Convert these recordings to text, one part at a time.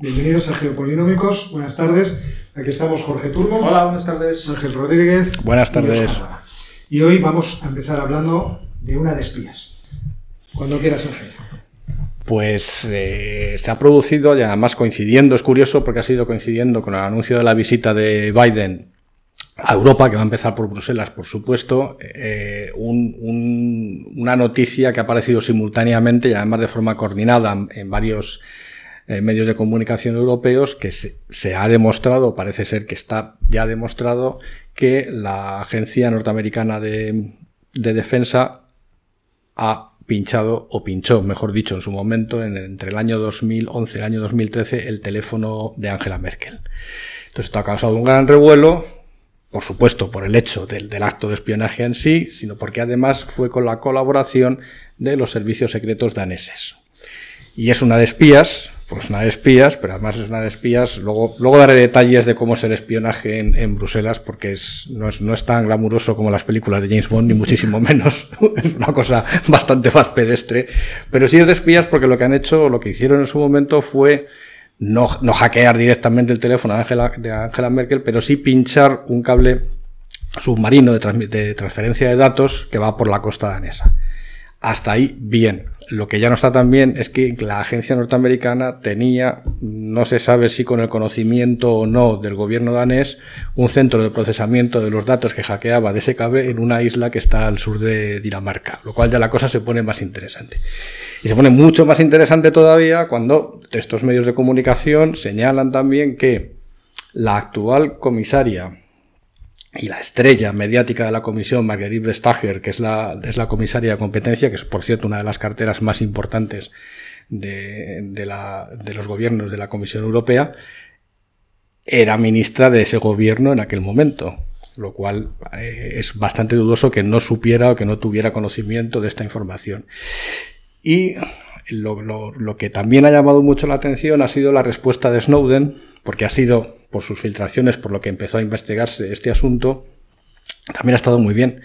Bienvenidos a Geopolinómicos. Buenas tardes. Aquí estamos Jorge Turbo. Hola, buenas tardes. Ángel Rodríguez. Buenas tardes. Y, hoy vamos a empezar hablando de una de espías. Cuando quieras, Ángel. Pues eh, se ha producido, y además coincidiendo, es curioso porque ha sido coincidiendo con el anuncio de la visita de Biden a Europa, que va a empezar por Bruselas, por supuesto, eh, una noticia que ha aparecido simultáneamente y además de forma coordinada en varios eh, medios de comunicación europeos que se, ha demostrado, parece ser que está ya demostrado, que la Agencia Norteamericana de, de Defensa ha pinchado o pinchó, mejor dicho, en su momento, entre el año 2011 y el año 2013, el teléfono de Angela Merkel. Entonces esto ha causado un gran revuelo, por supuesto por el hecho del, del, acto de espionaje en sí, sino porque además fue con la colaboración de los servicios secretos daneses. Y es una de espías, pues una de espías, pero además es una de espías. Luego, luego daré detalles de cómo es el espionaje en, Bruselas, porque no, es, no es tan glamuroso como las películas de James Bond, ni muchísimo menos. es una cosa bastante más pedestre. Pero sí es de espías porque lo que han hecho, lo que hicieron en su momento fue no, no hackear directamente el teléfono de Angela, Merkel, pero sí pinchar un cable submarino de transferencia de datos que va por la costa danesa. Hasta ahí, bien. Lo que ya no está tan bien es que la agencia norteamericana tenía, no se sabe si con el conocimiento o no del gobierno danés, un centro de procesamiento de los datos que hackeaba de ese cable en una isla que está al sur de Dinamarca, lo cual ya la cosa se pone más interesante. Y se pone mucho más interesante todavía cuando estos medios de comunicación señalan también que la actual comisaria y la estrella mediática de la comisión, Marguerite Vestager, que es la, es la comisaria de competencia, que es por cierto una de las carteras más importantes de, de, los gobiernos de la Comisión Europea, era ministra de ese gobierno en aquel momento, lo cual eh, es bastante dudoso que no supiera o que no tuviera conocimiento de esta información. Y lo, lo, lo, que también ha llamado mucho la atención ha sido la respuesta de Snowden, porque ha sido, por sus filtraciones, por lo que empezó a investigarse este asunto, también ha estado muy bien.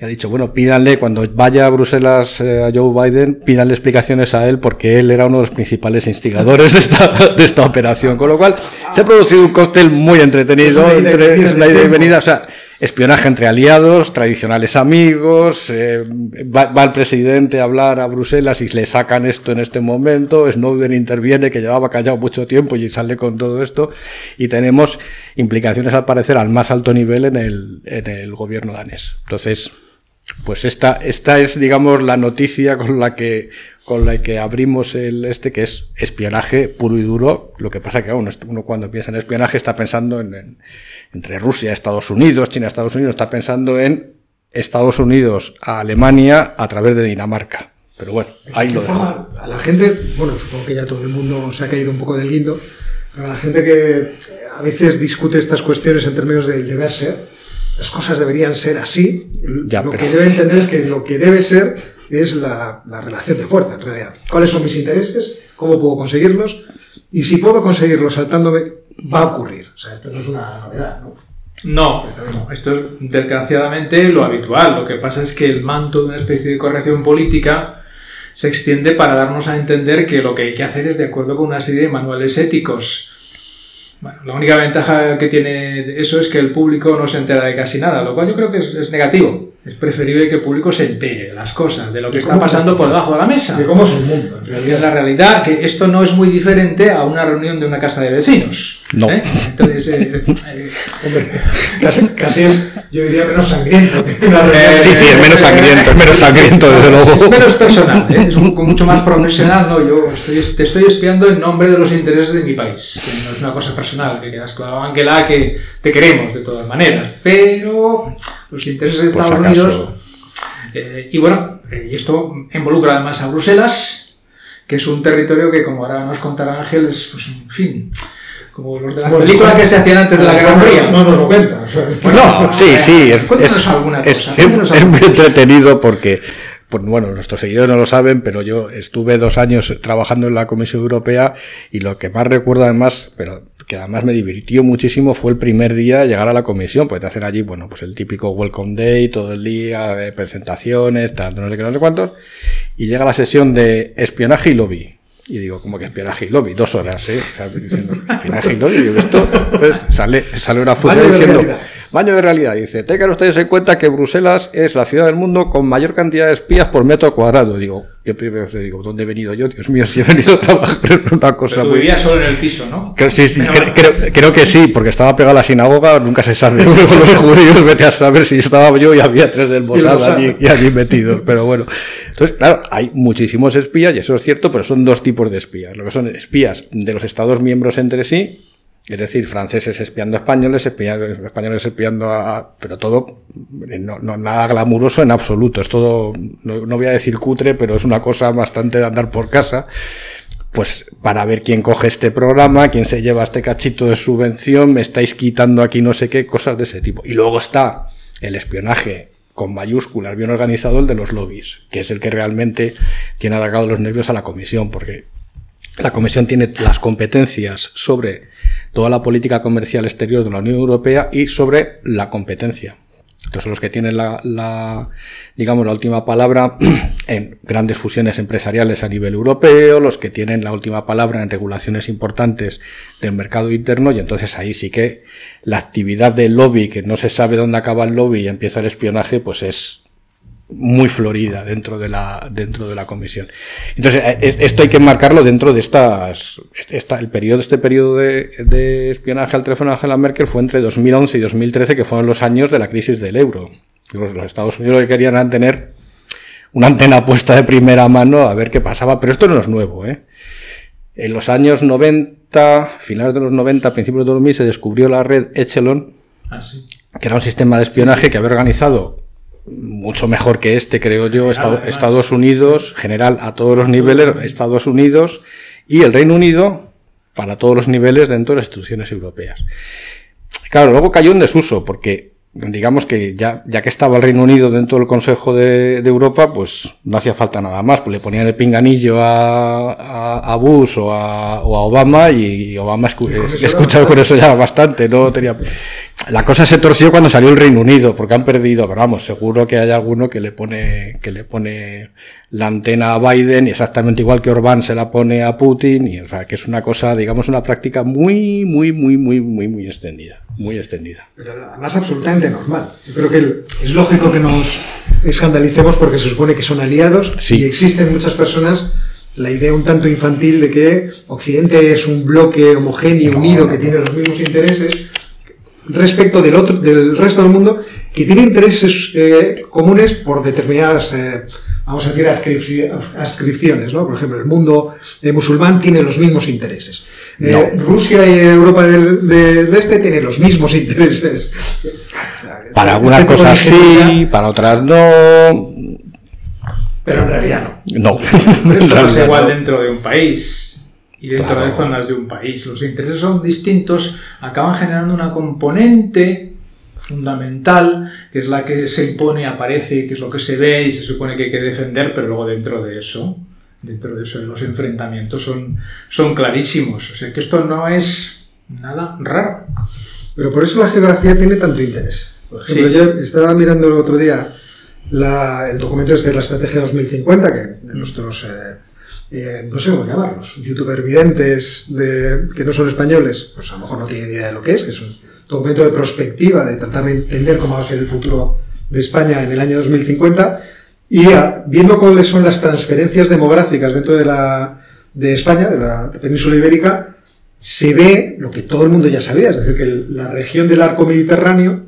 Y ha dicho, bueno, pídanle, cuando vaya a Bruselas eh, a Joe Biden, pídanle explicaciones a él, porque él era uno de los principales instigadores de esta, de esta operación. Con lo cual, se ha producido un cóctel muy entretenido, Es una entre, es una ida y venida, o sea, espionaje entre aliados, tradicionales amigos, eh, va, va el presidente a hablar a Bruselas y le sacan esto en este momento, Snowden interviene que llevaba callado mucho tiempo y sale con todo esto y tenemos implicaciones al parecer al más alto nivel en el, en el gobierno danés. Entonces, pues esta, esta es, digamos, la noticia con la que, con la que abrimos el este, que es espionaje puro y duro. Lo que pasa que uno, uno cuando piensa en espionaje está pensando en, en, entre Rusia, Estados Unidos, China, Estados Unidos, está pensando en Estados Unidos a Alemania a través de Dinamarca. Pero bueno, ahí ¿De lo dejo. A la gente, bueno, supongo que ya todo el mundo se ha caído un poco del guindo, pero a la gente que a veces discute estas cuestiones en términos del deber ser, las cosas deberían ser así. Ya, lo pero- que debe entender es que lo que debe ser es la, la relación de fuerza, en realidad. ¿Cuáles son mis intereses? ¿Cómo puedo conseguirlos? Y si puedo conseguirlos saltándome, va a ocurrir. O sea, esto no es una novedad, ¿no? No, no, esto es desgraciadamente lo habitual. Lo que pasa es que el manto de una especie de corrección política se extiende para darnos a entender que lo que hay que hacer es de acuerdo con una serie de manuales éticos. Bueno, la única ventaja que tiene eso es que el público no se entera de casi nada, lo cual yo creo que es, es negativo. Es preferible que el público se entere de las cosas, de lo que está pasando por debajo de la mesa. De cómo es el mundo, es realidad. la realidad, que esto no es muy diferente a una reunión de una casa de vecinos. No. ¿eh? Entonces, eh, eh, Hombre, casi, casi es, yo diría, menos sangriento que una reunión Eh, Sí, sí, es menos sangriento, es menos sangriento, desde Es luego. menos personal, ¿eh? es un- mucho más profesional. No, yo estoy, te estoy espiando en nombre de los intereses de mi país. Que no es una cosa personal, que quedas claro, Ángela, que te queremos de todas maneras. Pero los intereses de Estados acaso. Unidos. eh, y bueno, eh, y esto involucra además a Bruselas, que es un territorio que, como ahora nos contará Ángel, es, pues, en fin, como los de las Bueno, películas que se hacían antes de la Guerra Fría. No nos lo cuenta. o sea, No, sí, sí, es, Cuéntanos es, alguna es- cosa, es- cuéntanos es muy entretenido porque, pues, bueno, nuestros seguidores no lo saben, pero yo estuve dos años trabajando en la Comisión Europea y lo que más recuerdo además, pero que además me divirtió muchísimo fue el primer día llegar a la comisión, porque te hacen allí, bueno, pues el típico Welcome Day, todo el día, de presentaciones, tal, no sé qué, no sé cuántos, y llega la sesión de espionaje y lobby. Y digo, como que espionaje y lobby, dos horas, ¿eh? O sea, diciendo, espionaje y lobby, y esto, pues, sale, sale una fusión diciendo, realidad. Baño de realidad, dice, tengan ustedes en cuenta que Bruselas es la ciudad del mundo con mayor cantidad de espías por metro cuadrado. Digo, yo primero te digo, ¿dónde he venido yo? Dios mío, si he venido a trabajar en una cosa Pero tú muy... vivías solo en el piso, ¿no? Creo, sí, sí, creo, bueno. creo- creo que sí, porque estaba pegada a la sinagoga, nunca se sabe. Los judíos, vete a saber si estaba yo y había tres del Mossad. allí, y allí metidos, pero bueno. Entonces, claro, hay muchísimos espías, y eso es cierto, pero son dos tipos de espías. Lo que son espías de los Estados miembros entre sí, es decir, franceses espiando a españoles, españoles espiando a... Pero todo, eh, no, no- nada glamuroso en absoluto. Es todo, no, no voy a decir cutre, pero es una cosa bastante de andar por casa pues para ver quién coge este programa, quién se lleva este cachito de subvención, me estáis quitando aquí no sé qué, cosas de ese tipo. Y luego está el espionaje con mayúsculas, bien organizado, el de los lobbies, que es el que realmente tiene atacado los nervios a la comisión, porque la Comisión tiene las competencias sobre toda la política comercial exterior de la Unión Europea y sobre la competencia. Son los que tienen la, la, digamos, la última palabra en grandes fusiones empresariales a nivel europeo, los que tienen la última palabra en regulaciones importantes del mercado interno, y entonces ahí sí que la actividad del lobby, que no se sabe dónde acaba el lobby y empieza el espionaje, pues es muy florida dentro de la dentro de la comisión. Entonces eh, es- esto hay que marcarlo dentro de estas este- esta, el periodo este periodo de, de espionaje al teléfono de Angela Merkel fue entre 2011 y 2013 que fueron los años de la crisis del euro. Los, los Estados Unidos lo que querían era tener una antena puesta de primera mano a ver qué pasaba, pero esto no es nuevo, ¿eh? En los años 90, finales de los 90, principios de 2000 se descubrió la red Echelon, Ah, sí. que era un sistema de espionaje que había organizado mucho mejor que este, creo yo. Estados Unidos, general a todos los niveles, Estados Unidos y el Reino Unido para todos los niveles dentro de las instituciones europeas. Claro, luego cayó en desuso porque digamos que ya, ya que estaba el Reino Unido dentro del Consejo de, de Europa, pues no hacía falta nada más, pues le ponían el pinganillo a, a, a Bush o a, o a Obama y Obama escu- escuchado con eso ya bastante, no tenía... La cosa se torció cuando salió el Reino Unido, porque han perdido, pero vamos, seguro que hay alguno que le pone, que le pone la antena a Biden, exactamente igual que Orbán se la pone a Putin, y o sea que es una cosa, digamos, una práctica muy, muy, muy, muy, muy, muy extendida, muy extendida. Pero además absolutamente normal. Yo creo que es lógico que nos escandalicemos porque se supone que son aliados Sí. y existen muchas personas la idea un tanto infantil de que Occidente es un bloque homogéneo, No, unido, no, que tiene los mismos intereses respecto del otro del resto del mundo que tiene intereses eh, comunes por determinadas eh, vamos a decir ascripci- adscripciones ¿no? por ejemplo el mundo eh, musulmán tiene los mismos intereses Eh, No. Rusia y Europa del, del este tienen los mismos intereses O sea, Para este algunas cosas sí, para otras no. pero en realidad no No. Pero En esto pasa realidad igual no. dentro de un país y dentro Claro. de zonas de un país. Los intereses son distintos, acaban generando una componente fundamental, que es la que se impone, aparece, que es lo que se ve y se supone que hay que defender, pero luego dentro de eso, dentro de eso, los enfrentamientos son, son clarísimos. O sea que esto no es nada raro. Pero por eso la geografía tiene tanto interés. Por ejemplo, Sí. yo estaba mirando el otro día la- el documento este de la Estrategia 2050, que nuestros, eh, eh, no sé cómo llamarlos, youtuber videntes de, que no son españoles, pues a lo mejor no tienen idea de lo que es, que es un documento de prospectiva, de tratar de entender cómo va a ser el futuro de España en el año 2050, y viendo cuáles son las transferencias demográficas dentro de, la, de España, de la península ibérica, se ve lo que todo el mundo ya sabía, es decir, que el- la región del arco mediterráneo,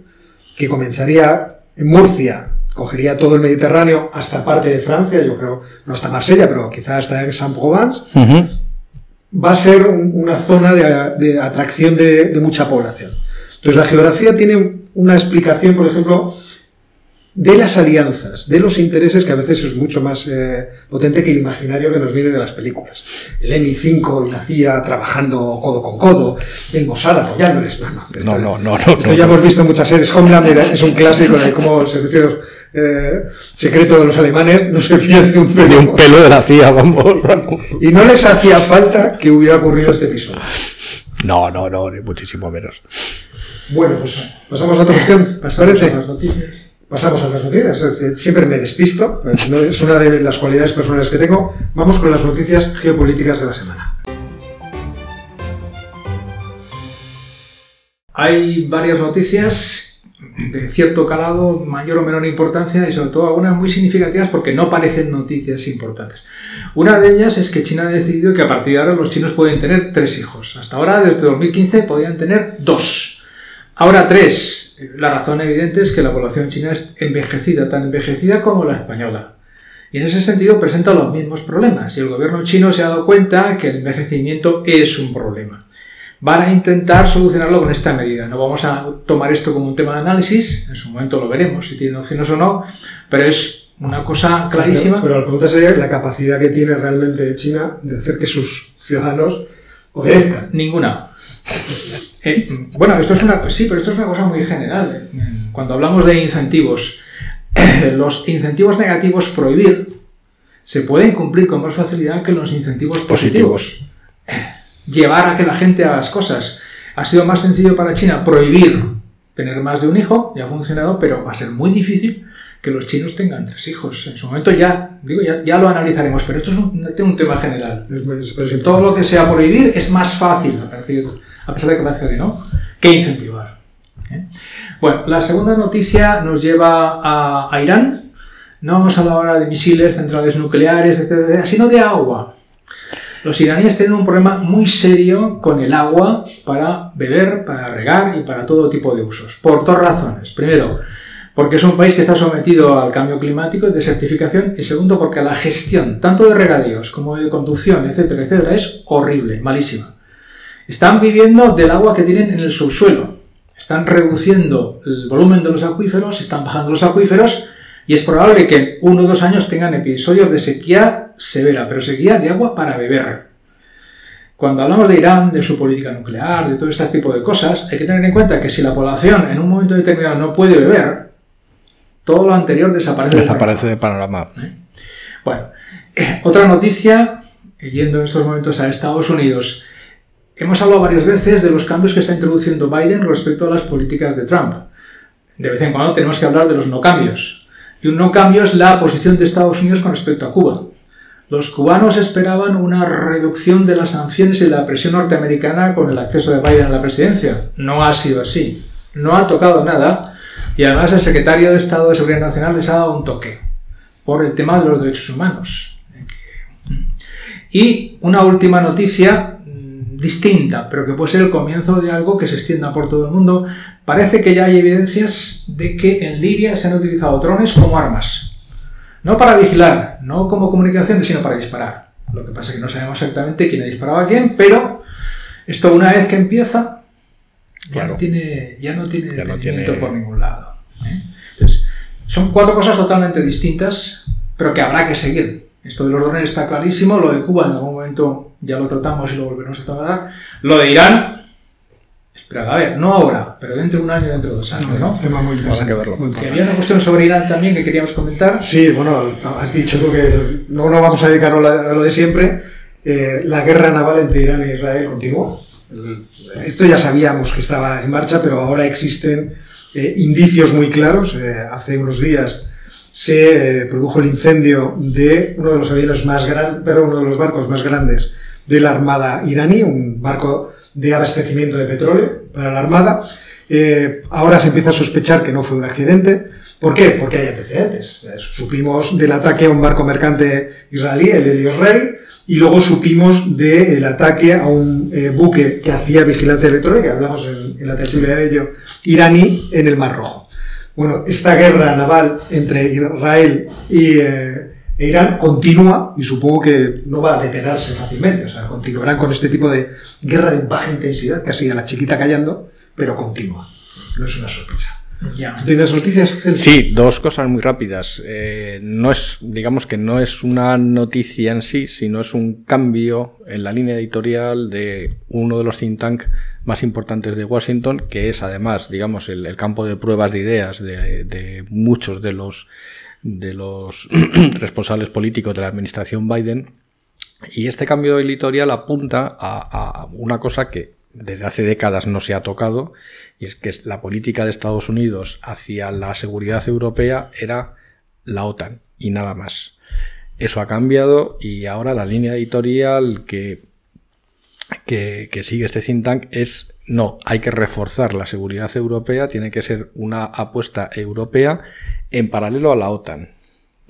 que comenzaría en Murcia, cogería todo el Mediterráneo hasta parte de Francia, yo creo, no hasta Marsella, pero quizás hasta Saint-Provence, Ujú. va a ser un- una zona de, de atracción de, de mucha población. Entonces la geografía tiene una explicación, por ejemplo, de las alianzas, de los intereses, que a veces es mucho más eh, potente que el imaginario que nos viene de las películas. El MI5 y la CIA trabajando codo con codo, el Mossad apoyándoles. No, no, esto- No, no, no, no, esto no, ya no. hemos visto muchas series. Homelander es un clásico de cómo el servicio eh, secreto de los alemanes no se fía ni un Ni pelo. un pelo de la CIA, vamos. Y no les hacía falta que hubiera ocurrido este episodio. No, no, no, ni muchísimo menos. Bueno, pues pasamos a otra cuestión. ¿Os Pasamos parece? a las noticias. Pasamos a las noticias. Siempre me despisto, es una de las cualidades personales que tengo. Vamos con las noticias geopolíticas de la semana. Hay varias noticias de cierto calado, mayor o menor importancia, y sobre todo algunas muy significativas porque no parecen noticias importantes. Una de ellas es que China ha decidido que a partir de ahora los chinos pueden tener tres hijos. Hasta ahora, desde 2015, podían tener dos. Ahora tres. La razón evidente es que la población china es envejecida, tan envejecida como la española. Y en ese sentido presenta los mismos problemas. Y el gobierno chino se ha dado cuenta que el envejecimiento es un problema. Van a intentar solucionarlo con esta medida. No vamos a tomar esto como un tema de análisis, en su momento lo veremos si tiene opciones o no, pero es una cosa clarísima. Pero, la pregunta sería la capacidad que tiene realmente China de hacer que sus ciudadanos obedezcan. Ninguna. Eh, bueno, esto es una, sí, pero esto es una cosa muy general. Cuando hablamos de incentivos, los incentivos negativos prohibir se pueden cumplir con más facilidad que los incentivos positivos. Llevar a que la gente haga las cosas. Ha sido más sencillo para China prohibir tener más de un hijo, ya ha funcionado, pero va a ser muy difícil que los chinos tengan tres hijos. En su momento ya, digo, ya, lo analizaremos, pero esto es un, tema general. Todo lo que sea prohibir es más fácil, a pesar de que parezca que no, que incentivar. ¿eh? Bueno, la segunda noticia nos lleva a, Irán. No vamos a hablar ahora de misiles, centrales nucleares, etc., sino de agua. Los iraníes tienen un problema muy serio con el agua para beber, para regar y para todo tipo de usos. Por dos razones. Primero, porque es un país que está sometido al cambio climático y desertificación, y segundo, porque la gestión, tanto de regadíos como de conducción, etcétera, etcétera, es horrible, malísima. Están viviendo del agua que tienen en el subsuelo. Están reduciendo el volumen de los acuíferos, están bajando los acuíferos, y es probable que en uno o dos años tengan episodios de sequía severa, pero sequía de agua para beber. Cuando hablamos de Irán, de su política nuclear, de todo este tipo de cosas, hay que tener en cuenta que si la población en un momento determinado no puede beber, todo lo anterior desaparece, desaparece de panorama. ¿Eh? Bueno, eh, otra noticia, yendo en estos momentos a Estados Unidos, hemos hablado varias veces de los cambios que está introduciendo Biden respecto a las políticas de Trump. De vez en cuando tenemos que hablar de los no cambios. Y un no cambio es la posición de Estados Unidos con respecto a Cuba. Los cubanos esperaban una reducción de las sanciones y la presión norteamericana con el acceso de Biden a la presidencia. No ha sido así. No ha tocado nada y además el secretario de Estado de Seguridad Nacional les ha dado un toque por el tema de los derechos humanos. Y una última noticia distinta, pero que puede ser el comienzo de algo que se extienda por todo el mundo. Parece que ya hay evidencias de que en Libia se han utilizado drones como armas. No para vigilar, no como comunicación, sino para disparar. Lo que pasa es que no sabemos exactamente quién ha disparado a quién, pero esto una vez que empieza, ya no tiene, ya no tiene por ningún lado. ¿eh? Entonces, son cuatro cosas totalmente distintas, pero que habrá que seguir. Esto de los drones está clarísimo, lo de Cuba en algún momento ya lo tratamos y lo volveremos a tratar. Lo de Irán, espera, a ver, no ahora, pero dentro de un año, dentro de dos años, ¿no? Tema muy interesante. Que verlo. había una cuestión sobre Irán también que queríamos comentar. Sí, bueno, has dicho tú que no, no vamos a dedicarlo a lo de siempre. Eh, la guerra naval entre Irán e Israel continúa. Esto ya sabíamos que estaba en marcha, pero ahora existen eh, indicios muy claros. Eh, hace unos días se eh, produjo el incendio de uno de los aviones más grandes, perdón, uno de los barcos más grandes de la Armada iraní, un barco de abastecimiento de petróleo para la Armada. ahora se empieza a sospechar que no fue un accidente. ¿Por qué? Porque hay antecedentes. Supimos del ataque a un barco mercante israelí, el Helios Rey, y luego supimos del ataque a un eh, buque que hacía vigilancia electrónica, hablamos en, la tertulia de ello, iraní en el Mar Rojo. Bueno, esta guerra naval entre Israel y eh, e Irán continúa y supongo que no va a detenerse fácilmente, o sea, continuarán con este tipo de guerra de baja intensidad, casi a la chiquita callando, pero continúa. No es una sorpresa. ¿Tienes noticias? Sí, dos cosas muy rápidas. Eh, no es, digamos que no es una noticia en sí, sino es un cambio en la línea editorial de uno de los think tank más importantes de Washington, que es además, digamos, el, campo de pruebas de ideas de, muchos de los de los responsables políticos de la administración Biden. Y este cambio editorial apunta a una cosa que desde hace décadas no se ha tocado, y es que la política de Estados Unidos hacia la seguridad europea era la OTAN y nada más. Eso ha cambiado y ahora la línea editorial que, que, que sigue este think tank es no, hay que reforzar la seguridad europea, tiene que ser una apuesta europea en paralelo a la OTAN.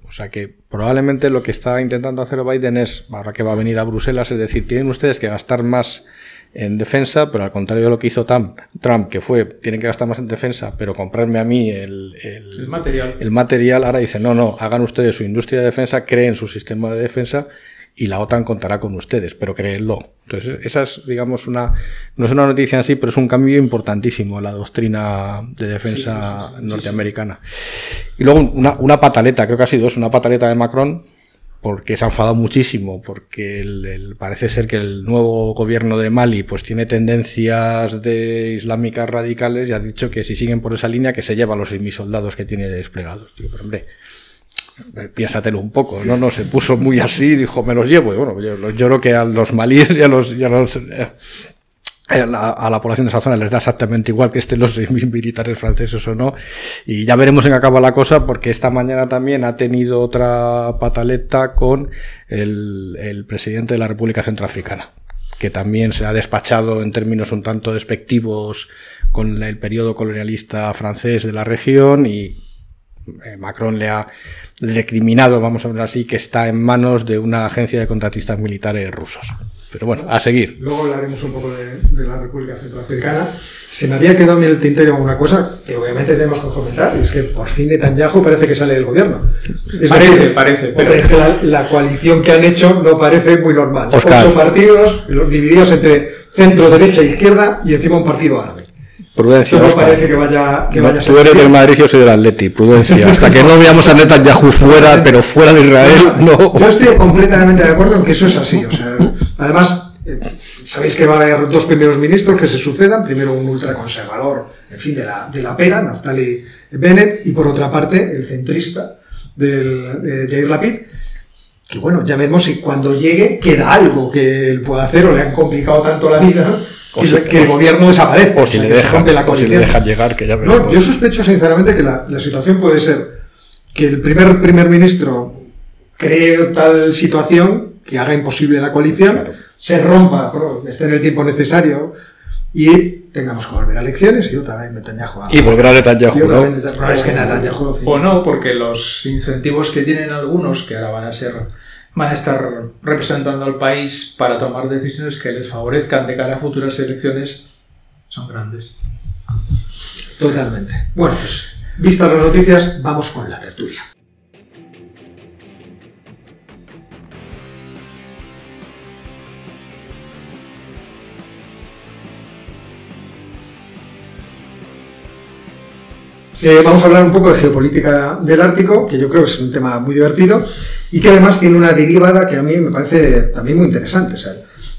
O sea que probablemente lo que está intentando hacer Biden es, ahora que va a venir a Bruselas, es decir, tienen ustedes que gastar más en defensa, pero al contrario de lo que hizo Trump, Trump que fue, tienen que gastar más en defensa, pero comprarme a mí el, el, material. el material, ahora dice, no, no, hagan ustedes su industria de defensa, creen su sistema de defensa y la OTAN contará con ustedes, pero créenlo. Entonces, esa es, digamos, una, no es una noticia así, pero es un cambio importantísimo en la doctrina de defensa norteamericana. Y luego una, una pataleta, creo que ha sido es una pataleta de Macron, porque se ha enfadado muchísimo, porque parece ser que el nuevo gobierno de Mali pues tiene tendencias de islámicas radicales y ha dicho que si siguen por esa línea que se lleva a los 6.000 soldados que tiene desplegados. Tío, pero hombre, piénsatelo un poco, ¿no? No se puso muy así, dijo, me los llevo. Y bueno, yo, yo creo que a los malíes y a los eh, a la, población de esa zona les da exactamente igual que estén los militares franceses o no. Y ya veremos en qué acaba la cosa, porque esta mañana también ha tenido otra pataleta con el, el presidente de la República Centroafricana, que también se ha despachado en términos un tanto despectivos con el periodo colonialista francés de la región y eh, Macron le ha recriminado, vamos a ver así, que está en manos de una agencia de contratistas militares rusos. Pero bueno, a seguir. Luego hablaremos un poco de, la República Centroafricana. Se me había quedado en el tintero una cosa que obviamente tenemos que comentar, y es que por fin Netanyahu parece que sale del gobierno. parece, parece. Pero la, coalición que han hecho no parece muy normal. Ocho partidos divididos entre centro, derecha e izquierda y encima un partido árabe. Prudencia. No parece que vaya, que vaya Tú eres del Madrid, yo soy del Atleti. Prudencia. Hasta que no veamos a Netanyahu fuera, pero fuera de Israel, no. Yo estoy completamente de acuerdo en que eso es así. O sea, además, eh, sabéis que va a haber dos primeros ministros que se sucedan. Primero un ultraconservador, en fin, de la, de la pera, Naftali Bennett, y por otra parte el centrista del, de Jair Lapid. Que bueno, ya vemos si cuando llegue queda algo que él pueda hacer o le han complicado tanto la vida o que, el gobierno desaparece. O si, le, dejan, o si le dejan llegar, que ya veremos. yo sospecho sinceramente que la, la, situación puede ser que el primer primer ministro cree tal situación que haga imposible la coalición, se rompa, esté en el tiempo necesario y tengamos que volver a elecciones y otra vez Netanyahu. y volver a Netanyahu, ¿no? es que Netanyahu, o no, porque los incentivos que tienen algunos, que ahora van a ser van a estar representando al país para tomar decisiones que les favorezcan de cara a futuras elecciones son grandes. Totalmente. Bueno, pues vistas las noticias, vamos con la tertulia. Eh, vamos a hablar un poco de geopolítica del Ártico, que yo creo que es un tema muy divertido y que además tiene una derivada que a mí me parece también muy interesante.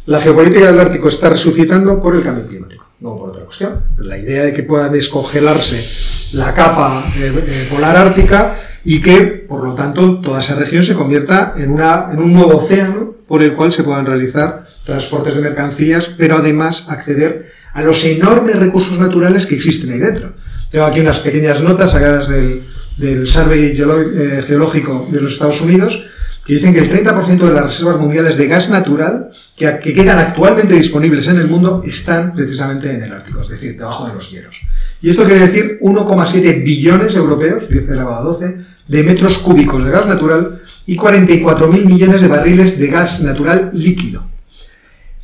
la geopolítica del Ártico está resucitando por el cambio climático, no por otra cuestión. La idea de que pueda descongelarse la capa eh, eh, polar ártica y que, por lo tanto, toda esa región se convierta en, un nuevo océano por el cual se puedan realizar transportes de mercancías, pero además acceder a los enormes recursos naturales que existen ahí dentro. Tengo aquí unas pequeñas notas sacadas del, del Survey eh, Geológico de los Estados Unidos que dicen que el 30% de las reservas mundiales de gas natural que, que, quedan actualmente disponibles en el mundo están precisamente en el Ártico, es decir, debajo de los hielos. Y esto quiere decir 1,7 billones europeos, 10 elevado a 12, de metros cúbicos de gas natural y 44.000 millones de barriles de gas natural líquido.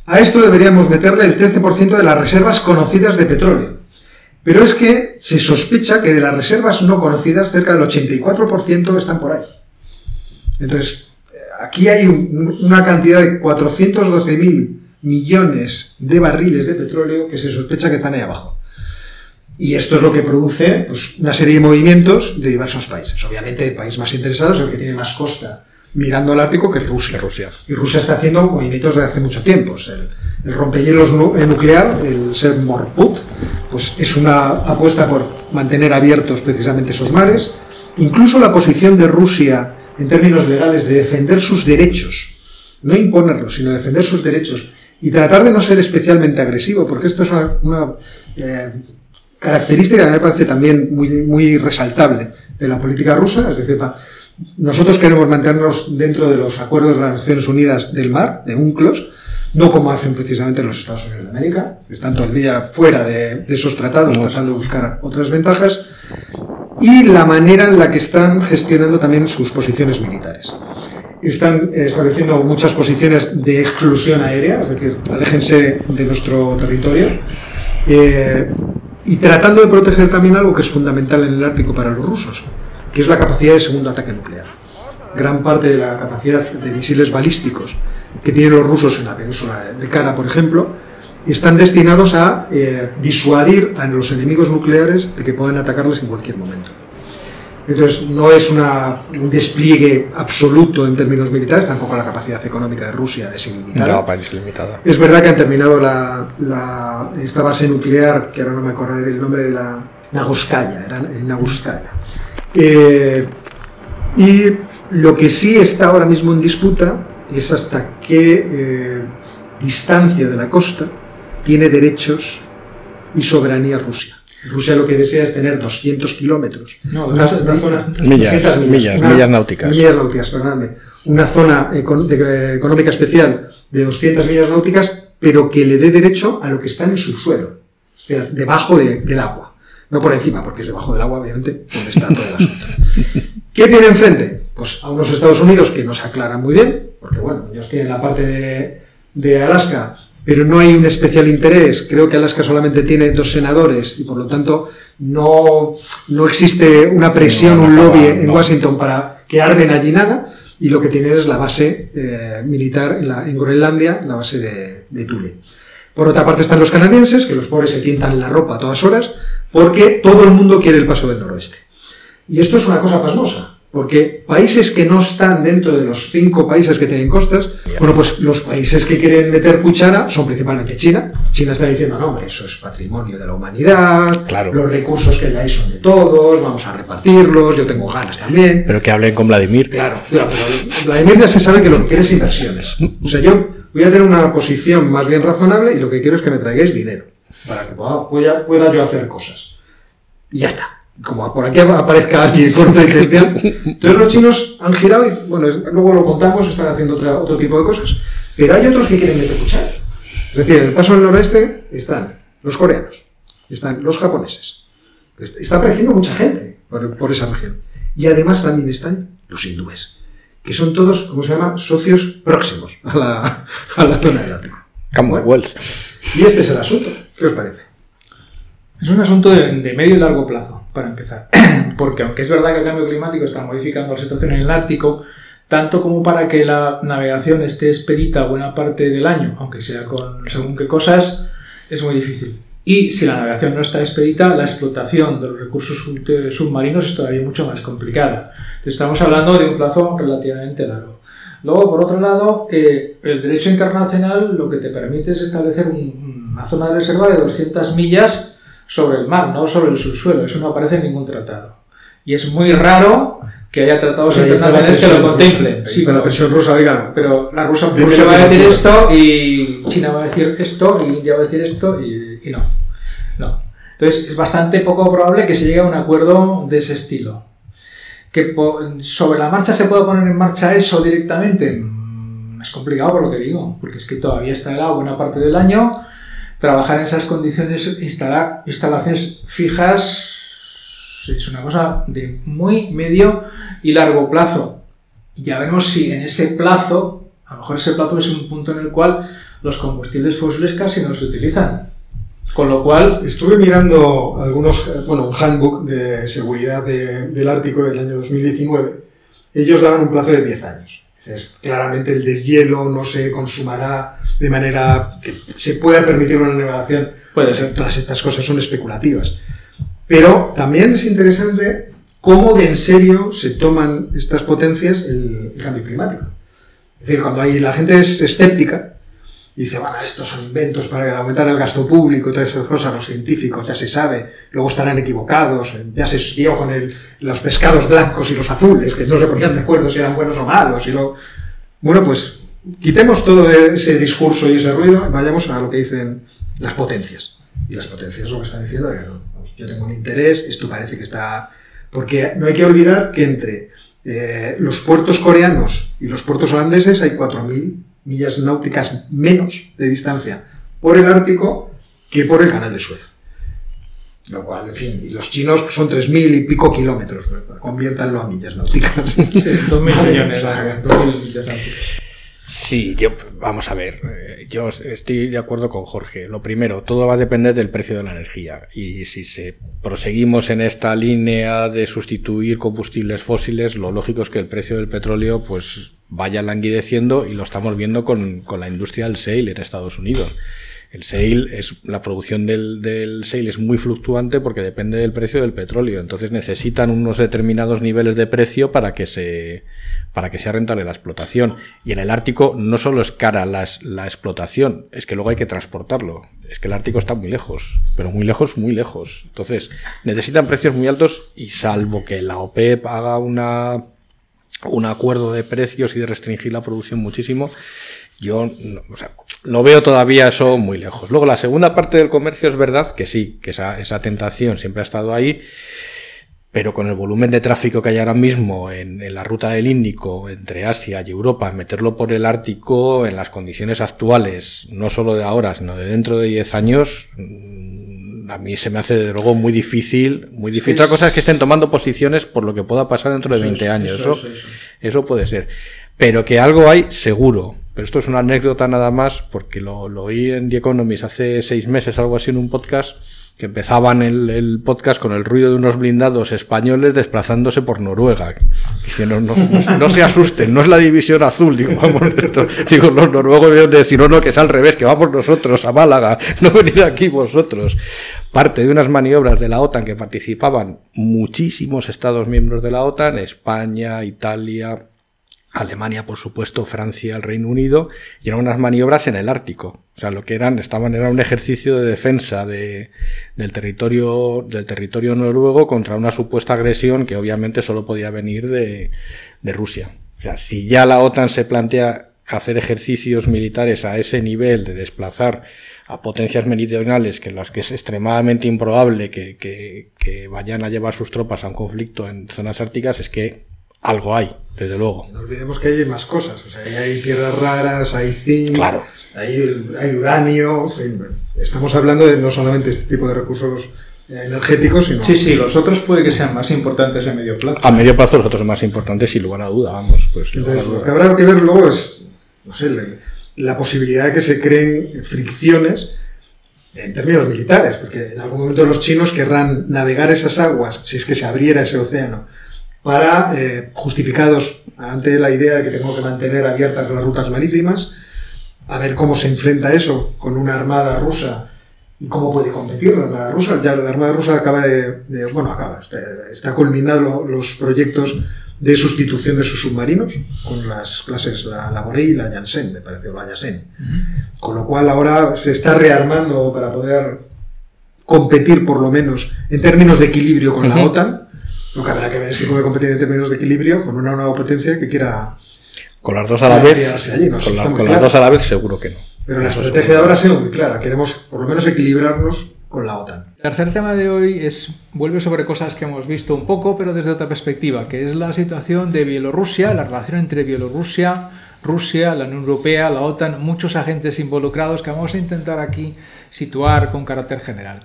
A esto deberíamos meterle el 13% de las reservas conocidas de petróleo, pero es que se sospecha que de las reservas no conocidas, cerca del 84% están por ahí. Entonces, eh, aquí hay una cantidad de 412.000 millones de barriles de petróleo que se sospecha que están ahí abajo. Y esto es lo que produce pues, una serie de movimientos de diversos países. Obviamente el país más interesado es el que tiene más costa mirando al Ártico, que es Rusia. Rusia. Y Rusia está haciendo movimientos desde hace mucho tiempo. El, el rompehielos nuclear, el Sermorput, pues es una apuesta por mantener abiertos precisamente esos mares. Incluso la posición de Rusia en términos legales de defender sus derechos, no imponerlos, sino defender sus derechos y tratar de no ser especialmente agresivo, porque esto es una, eh, característica que me parece también muy, muy resaltable de la política rusa, es decir, nosotros queremos mantenernos dentro de los acuerdos de las Naciones Unidas del mar, de UNCLOS, no como hacen precisamente los Estados Unidos de América, que están todo el día fuera de, esos tratados, tratando de buscar otras ventajas, y la manera en la que están gestionando también sus posiciones militares. Están estableciendo muchas posiciones de exclusión aérea, es decir, aléjense de nuestro territorio, eh, y tratando de proteger también algo que es fundamental en el Ártico para los rusos, que es la capacidad de segundo ataque nuclear. Gran parte de la capacidad de misiles balísticos que tienen los rusos en la península de Kara, por ejemplo, están destinados a eh, disuadir a los enemigos nucleares de que puedan atacarles en cualquier momento. Entonces, no es un despliegue absoluto en términos militares, tampoco la capacidad económica de Rusia es ilimitada. No, parece limitada. Es verdad que han terminado la, esta base nuclear, que ahora no me acordaré el nombre de la Nagoskaya, era en Nagoskaya. Eh, y lo que sí está ahora mismo en disputa es hasta qué eh, distancia de la costa tiene derechos y soberanía Rusia. Rusia lo que desea es tener 200 kilómetros. No, una, zona, millas, millas, millas, náuticas. Millas náuticas, perdóname. Una zona económica especial de 200 millas náuticas, pero que le dé derecho a lo que está en el subsuelo, o sea, debajo del agua. No por encima, porque es debajo del agua, obviamente, donde está todo el asunto. ¿Qué tiene enfrente? Pues a unos Estados Unidos que no se aclaran muy bien, porque bueno, ellos tienen la parte de, de Alaska pero no hay un especial interés. Creo que Alaska solamente tiene dos senadores y por lo tanto no, no existe una presión, un lobby en Washington para que armen allí nada y lo que tienen es la base eh, militar en, la, en, Groenlandia, la base de, de Thule. Por otra parte están los canadienses, que los pobres se tientan la ropa a todas horas, porque todo el mundo quiere el paso del noroeste. Y esto es una cosa pasmosa. Porque países que no están dentro de los cinco países que tienen costas, bueno, pues los países que quieren meter cuchara son principalmente China. China está diciendo, no, hombre, eso es patrimonio de la humanidad, claro. los recursos que hay ahí son de todos, vamos a repartirlos, yo tengo ganas también. Pero que hablen con Vladimir. Claro, pero Vladimir ya se sabe que lo que quiere es inversiones. O sea, yo voy a tener una posición más bien razonable y lo que quiero es que me traigáis dinero para que pueda, pueda yo hacer cosas. Y ya está como por aquí aparezca alguien con otra intención. Entonces los chinos han girado y, bueno, luego lo contamos, están haciendo otro tipo de cosas. Pero hay otros que quieren meter cuchara. Es decir, en el paso del noroeste están los coreanos, están los japoneses, está apareciendo mucha gente por, esa región. Y además también están los hindúes, que son todos, ¿cómo se llama?, socios próximos a la, a la zona del Ártico. Commonwealth. y este es el asunto. ¿Qué os parece? Es un asunto de, de medio y largo plazo para empezar. Porque aunque es verdad que el cambio climático está modificando la situación en el Ártico, tanto como para que la navegación esté expedita buena parte del año, aunque sea con según qué cosas, es muy difícil. Y si la navegación no está expedita, la explotación de los recursos submarinos es todavía mucho más complicada. Entonces estamos hablando de un plazo relativamente largo. Luego, por otro lado, eh, el derecho internacional lo que te permite es establecer una zona de reserva de 200 millas sobre el mar, no sobre el subsuelo. Eso no aparece en ningún tratado. Y es muy raro que haya tratados internacionales que lo contemplen. Sí, pero la presión rusa, oiga. Pero la rusa, va a decir esto y China va a decir esto y India va a decir esto y, y no. No. Entonces es bastante poco probable que se llegue a un acuerdo de ese estilo. Que sobre la marcha se pueda poner en marcha eso directamente. Mm, es complicado por lo que digo, porque es que todavía está helado buena parte del año trabajar en esas condiciones, instalar instalaciones fijas, es una cosa de muy medio y largo plazo. Ya veremos si en ese plazo, a lo mejor ese plazo es un punto en el cual los combustibles fósiles casi no se utilizan. Con lo cual... Estuve mirando algunos, bueno, un handbook de seguridad del Ártico del año 2019. Ellos daban un plazo de 10 años. Claramente el deshielo no se consumará de manera que se pueda permitir una navegación. Puede ser. Todas estas cosas son especulativas. Pero también es interesante cómo de en serio se toman estas potencias el, cambio climático. Es decir, cuando hay, la gente es escéptica y dice, bueno, estos son inventos para aumentar el gasto público, todas esas cosas, los científicos, ya se sabe, luego estarán equivocados, ya se dio con el, los pescados blancos y los azules, que no se ponían de acuerdo si eran buenos o malos, y Bueno, pues quitemos todo ese discurso y ese ruido, vayamos a lo que dicen las potencias. Y las potencias lo que están diciendo es que yo tengo un interés, esto parece que está... Porque no hay que olvidar que entre eh, los puertos coreanos y los puertos holandeses hay 4.000 millas náuticas menos de distancia por el Ártico que por el canal de Suez. Lo cual, en fin, y los chinos son 3.000 y pico kilómetros, conviértanlo a millas náuticas. Sí, 2.000 millones, 2.000 millas náuticas. Sí, yo, vamos a ver, eh, yo estoy de acuerdo con Jorge. Lo primero, todo va a depender del precio de la energía. Y si se proseguimos en esta línea de sustituir combustibles fósiles, lo lógico es que el precio del petróleo pues vaya languideciendo y lo estamos viendo con, con la industria del shale en Estados Unidos. El sale es, la producción del, del sale es muy fluctuante porque depende del precio del petróleo. Entonces necesitan unos determinados niveles de precio para que se, para que sea rentable la explotación. Y en el Ártico no solo es cara la, explotación, es que luego hay que transportarlo. Es que el Ártico está muy lejos, pero muy lejos, muy lejos. Entonces necesitan precios muy altos y salvo que la OPEP haga una, un acuerdo de precios y de restringir la producción muchísimo, yo o no veo todavía eso muy lejos. Luego, la segunda parte del comercio es verdad que sí, que esa, esa tentación siempre ha estado ahí, pero con el volumen de tráfico que hay ahora mismo en, en, la ruta del Índico entre Asia y Europa, meterlo por el Ártico en las condiciones actuales, no solo de ahora, sino de dentro de 10 años, mm, a mí se me hace de luego muy difícil, muy difícil. Otra cosa es que estén tomando posiciones por lo que pueda pasar dentro de 20 años. Eso, eso, eso puede ser. Pero que algo hay seguro. Pero esto es una anécdota nada más, porque lo, oí en The Economist hace seis meses, algo así, en un podcast, que empezaban el, el podcast con el ruido de unos blindados españoles desplazándose por Noruega. Diciendo, no, no, no, se asusten, no es la división azul. Digo, vamos, esto, digo los noruegos deben decir, no, no, que es al revés, que vamos nosotros a Málaga, no venir aquí vosotros. Parte de unas maniobras de la OTAN que participaban muchísimos estados miembros de la OTAN, España, Italia, Alemania, por supuesto, Francia, el Reino Unido, y eran unas maniobras en el Ártico. O sea, lo que eran, estaban, era un ejercicio de defensa de, del territorio, del territorio noruego contra una supuesta agresión que obviamente solo podía venir de, de Rusia. O sea, si ya la OTAN se plantea hacer ejercicios militares a ese nivel de desplazar a potencias meridionales que las que es extremadamente improbable que, que, que vayan a llevar sus tropas a un conflicto en zonas árticas, es que algo hay, desde luego. No olvidemos que hay más cosas, o sea, hay tierras raras, hay zinc, claro. hay, hay, uranio, en fin, estamos hablando de no solamente este tipo de recursos energéticos, sino... Sí, sí, los otros puede que sean más importantes a medio plazo. A medio plazo los otros son más importantes, sin lugar a duda, vamos. Pues, Entonces, lo que habrá que ver luego es, no sé, la posibilidad de que se creen fricciones en términos militares, porque en algún momento los chinos querrán navegar esas aguas, si es que se abriera ese océano, para, eh, justificados ante la idea de que tengo que mantener abiertas las rutas marítimas, a ver cómo se enfrenta eso con una armada rusa y cómo puede competir la armada rusa. Ya la armada rusa acaba de, de bueno, acaba, está, está culminando los proyectos de sustitución de sus submarinos con las clases la, la Borei y la Janssen, me parece, o la Yasen. Uh -huh. Con lo cual ahora se está rearmando para poder competir por lo menos en términos de equilibrio con uh -huh. la OTAN lo que habrá que ver es si puede competir en términos de equilibrio con una nueva potencia que quiera. Con las dos a la vez. Allí, ¿no? Con, la, con las dos a la vez, seguro que no. Pero la estrategia de ahora ha sido muy clara. Queremos, por lo menos, equilibrarnos con la OTAN. El tercer tema de hoy es vuelve sobre cosas que hemos visto un poco, pero desde otra perspectiva, que es la situación de Bielorrusia, la relación entre Bielorrusia, Rusia, la Unión Europea, la OTAN, muchos agentes involucrados que vamos a intentar aquí situar con carácter general.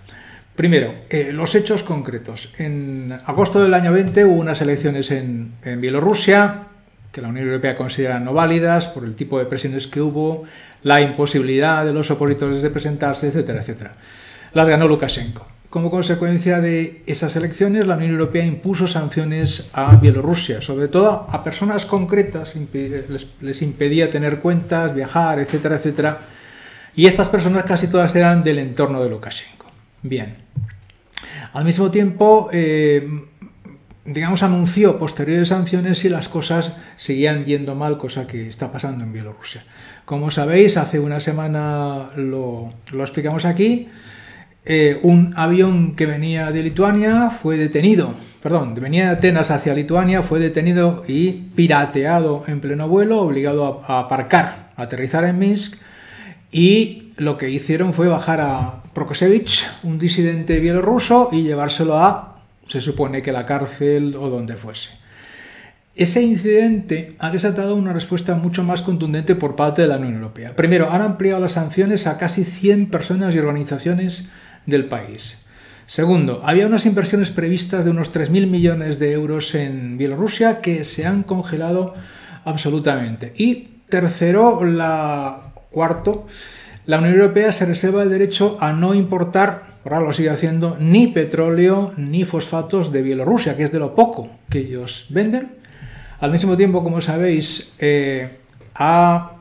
Primero, eh, los hechos concretos. En agosto del año 20 hubo unas elecciones en, Bielorrusia que la Unión Europea considera no válidas por el tipo de presiones que hubo, la imposibilidad de los opositores de presentarse, etcétera, etcétera. Las ganó Lukashenko. Como consecuencia de esas elecciones, la Unión Europea impuso sanciones a Bielorrusia, sobre todo a personas concretas, les, les impedía tener cuentas, viajar, etcétera, etcétera. Y estas personas casi todas eran del entorno de Lukashenko. Bien. Al mismo tiempo, eh, digamos, anunció posteriores sanciones si las cosas seguían yendo mal, cosa que está pasando en Bielorrusia. Como sabéis, hace una semana lo, explicamos aquí, eh, un avión que venía de Lituania fue detenido, perdón, venía de Atenas hacia Lituania, fue detenido y pirateado en pleno vuelo, obligado a, a aparcar aterrizar en Minsk y lo que hicieron fue bajar a Prokosevich, un disidente bielorruso, y llevárselo a, se supone que la cárcel o donde fuese. Ese incidente ha desatado una respuesta mucho más contundente por parte de la Unión Europea. Primero, han ampliado las sanciones a casi 100 personas y organizaciones del país. Segundo, había unas inversiones previstas de unos 3.000 millones de euros en Bielorrusia que se han congelado absolutamente. Y tercero, la cuarto, la Unión Europea se reserva el derecho a no importar, ahora lo sigue haciendo, ni petróleo ni fosfatos de Bielorrusia, que es de lo poco que ellos venden. Al mismo tiempo, como sabéis, eh, ha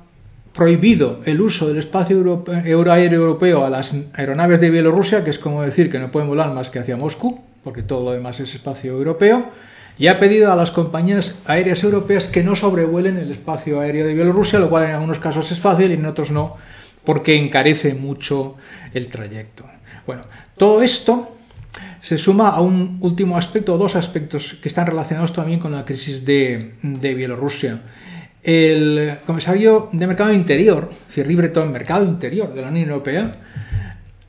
prohibido el uso del espacio aéreo europeo a las aeronaves de Bielorrusia, que es como decir que no pueden volar más que hacia Moscú, porque todo lo demás es espacio europeo, y ha pedido a las compañías aéreas europeas que no sobrevuelen el espacio aéreo de Bielorrusia, lo cual en algunos casos es fácil y en otros no, porque encarece mucho el trayecto. Bueno, todo esto se suma a un último aspecto, dos aspectos que están relacionados también con la crisis de, Bielorrusia. El comisario de Mercado Interior, Thierry Breton, Mercado Interior de la Unión Europea,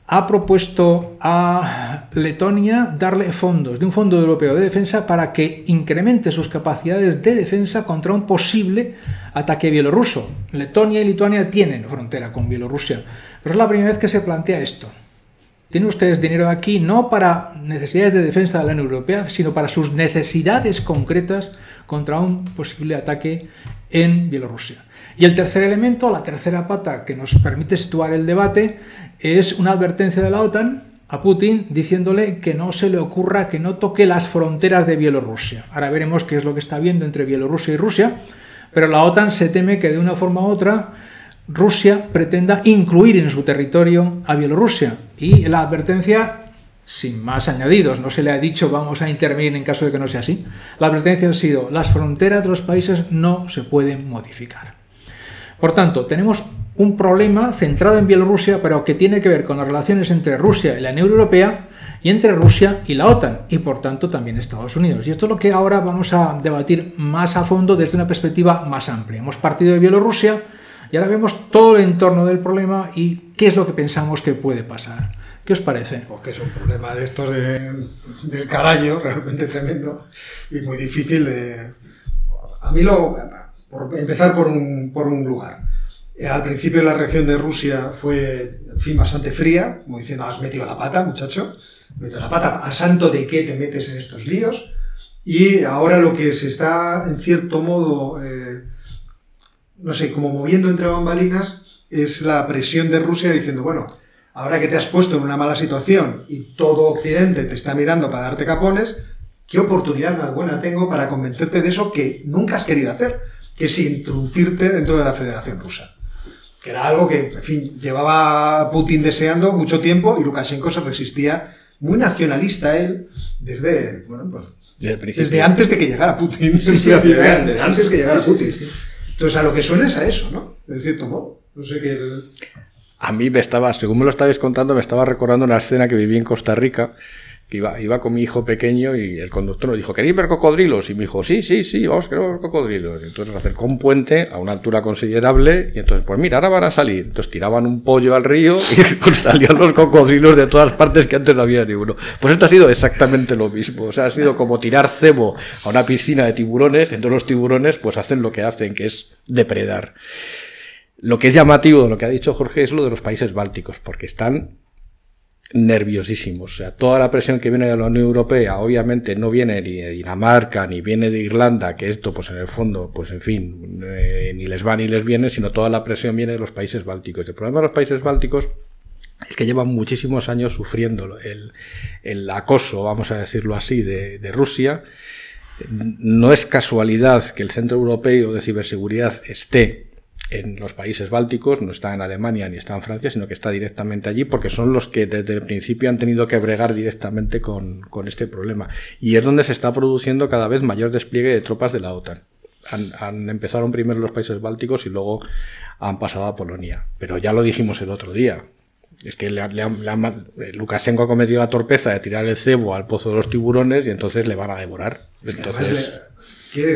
ha propuesto a Letonia darle fondos de un Fondo Europeo de Defensa para que incremente sus capacidades de defensa contra un posible ataque bielorruso. Letonia y Lituania tienen frontera con Bielorrusia, pero es la primera vez que se plantea esto. Tienen ustedes dinero aquí no para necesidades de defensa de la Unión Europea, sino para sus necesidades concretas contra un posible ataque en Bielorrusia. Y el tercer elemento, la tercera pata que nos permite situar el debate, es una advertencia de la OTAN a Putin diciéndole que no se le ocurra que no toque las fronteras de Bielorrusia. Ahora veremos qué es lo que está viendo entre Bielorrusia y Rusia, pero la OTAN se teme que de una forma u otra Rusia pretenda incluir en su territorio a Bielorrusia. Y la advertencia, sin más añadidos, no se le ha dicho vamos a intervenir en caso de que no sea así. La advertencia ha sido las fronteras de los países no se pueden modificar. Por tanto, tenemos un problema centrado en Bielorrusia, pero que tiene que ver con las relaciones entre Rusia y la Unión Europea y entre Rusia y la OTAN, y por tanto también Estados Unidos. Y esto es lo que ahora vamos a debatir más a fondo desde una perspectiva más amplia. Hemos partido de Bielorrusia, y ahora vemos todo el entorno del problema y qué es lo que pensamos que puede pasar. ¿Qué os parece? Pues que es un problema de estos del carajo, realmente tremendo y muy difícil de... A mí lo... Por empezar por un, por un lugar. Eh, al principio la reacción de Rusia fue, en fin, bastante fría, como diciendo, has metido la pata, muchacho, metido la pata, ¿a santo de qué te metes en estos líos? Y ahora lo que se está, en cierto modo, eh, no sé, como moviendo entre bambalinas, es la presión de Rusia diciendo, bueno, ahora que te has puesto en una mala situación y todo Occidente te está mirando para darte capones, ¿qué oportunidad más buena tengo para convencerte de eso que nunca has querido hacer? Que es introducirte dentro de la Federación Rusa. Que era algo que, en fin, llevaba Putin deseando mucho tiempo y Lukashenko se resistía muy nacionalista él desde, bueno, pues, desde, antes de que llegara Putin. Sí, sí, antes, antes que llegara Putin. Entonces, a lo que suena es a eso, ¿no? De cierto modo. No sé qué. A mí me estaba, según me lo estabais contando, me estaba recordando una escena que viví en Costa Rica. Iba, iba con mi hijo pequeño y el conductor nos dijo, ¿queréis ver cocodrilos? Y me dijo, sí, sí, sí, vamos, queremos ver cocodrilos. Entonces acercó un puente a una altura considerable y entonces, pues mira, ahora van a salir. Entonces tiraban un pollo al río y salían los cocodrilos de todas partes que antes no había ni uno. Pues esto ha sido exactamente lo mismo. O sea, ha sido como tirar cebo a una piscina de tiburones, entonces los tiburones pues hacen lo que hacen, que es depredar. Lo que es llamativo de lo que ha dicho Jorge es lo de los países bálticos, porque están nerviosísimos. O sea, toda la presión que viene de la Unión Europea, obviamente no viene ni de Dinamarca, ni viene de Irlanda, que esto, pues en el fondo, pues en fin, eh, ni les va ni les viene, sino toda la presión viene de los países bálticos. El problema de los países bálticos es que llevan muchísimos años sufriendo el, el acoso, vamos a decirlo así, de, de Rusia. No es casualidad que el Centro Europeo de Ciberseguridad esté en los países bálticos, no está en Alemania ni está en Francia, sino que está directamente allí porque son los que desde el principio han tenido que bregar directamente con, este problema. Y es donde se está produciendo cada vez mayor despliegue de tropas de la OTAN. Han, han empezaron primero los países bálticos y luego han pasado a Polonia. Pero ya lo dijimos el otro día. Es que le, Lukashenko ha cometido la torpeza de tirar el cebo al pozo de los tiburones y entonces le van a devorar. Entonces,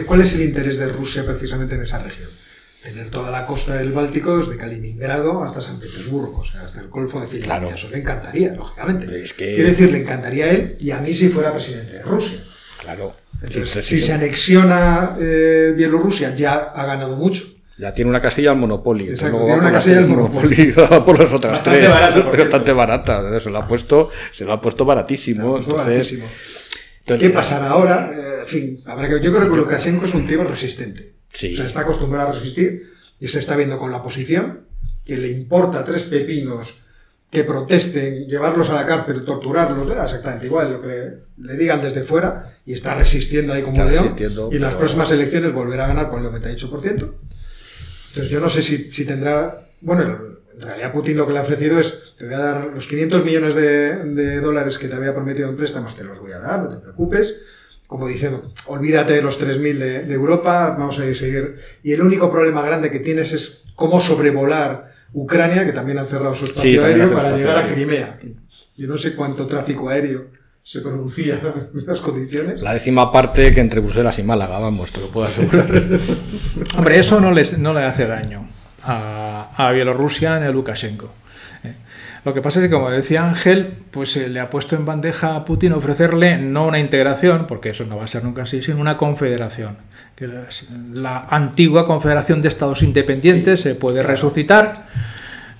¿Cuál es el interés de Rusia precisamente en esa región? Tener toda la costa del Báltico desde Kaliningrado hasta San Petersburgo, o sea, hasta el Golfo de Finlandia. Claro. Eso le encantaría, lógicamente. Es que- Quiero decir, le encantaría a él y a mí si fuera presidente de Rusia. Claro. Entonces, Sí, sí, si se anexiona eh, Bielorrusia, ya ha ganado mucho. Ya tiene una casilla al Monopoly. Exacto, tiene una casilla al Monopoly. por las otras Bastante tres. barata. Bastante barata. Se lo ha puesto, se lo ha puesto baratísimo. Entonces- baratísimo. entonces- ¿Qué pasará ahora? Eh, en fin, habrá que, yo creo que Lukashenko es un tío resistente. Sí. Sea, está acostumbrado a resistir y se está viendo con la posición, que le importa tres pepinos que protesten, llevarlos a la cárcel, torturarlos, le da exactamente igual lo que le digan desde fuera y está resistiendo ahí como león. y en las pero- próximas elecciones volverá a ganar con el 98%. Entonces yo no sé si, si tendrá... Bueno, en realidad Putin lo que le ha ofrecido es, te voy a dar los 500 millones de, de dólares que te había prometido en préstamos, te los voy a dar, no te preocupes. Como diciendo, olvídate de los 3.000 de, de Europa, vamos a seguir. Y el único problema grande que tienes es cómo sobrevolar Ucrania, que también han cerrado su espacio Sí, aéreo, para espacio llegar a. Crimea. Yo no sé cuánto tráfico aéreo se producía en las condiciones. La décima parte que entre Bruselas y Málaga, vamos, te lo puedo asegurar. Hombre, eso no, les, no le hace daño a, a Bielorrusia ni a Lukashenko. Lo que pasa es que, como decía Ángel, pues eh, le ha puesto en bandeja a Putin ofrecerle no una integración, porque eso no va a ser nunca así, sino una confederación. Que la, la antigua confederación de estados independientes se puede resucitar.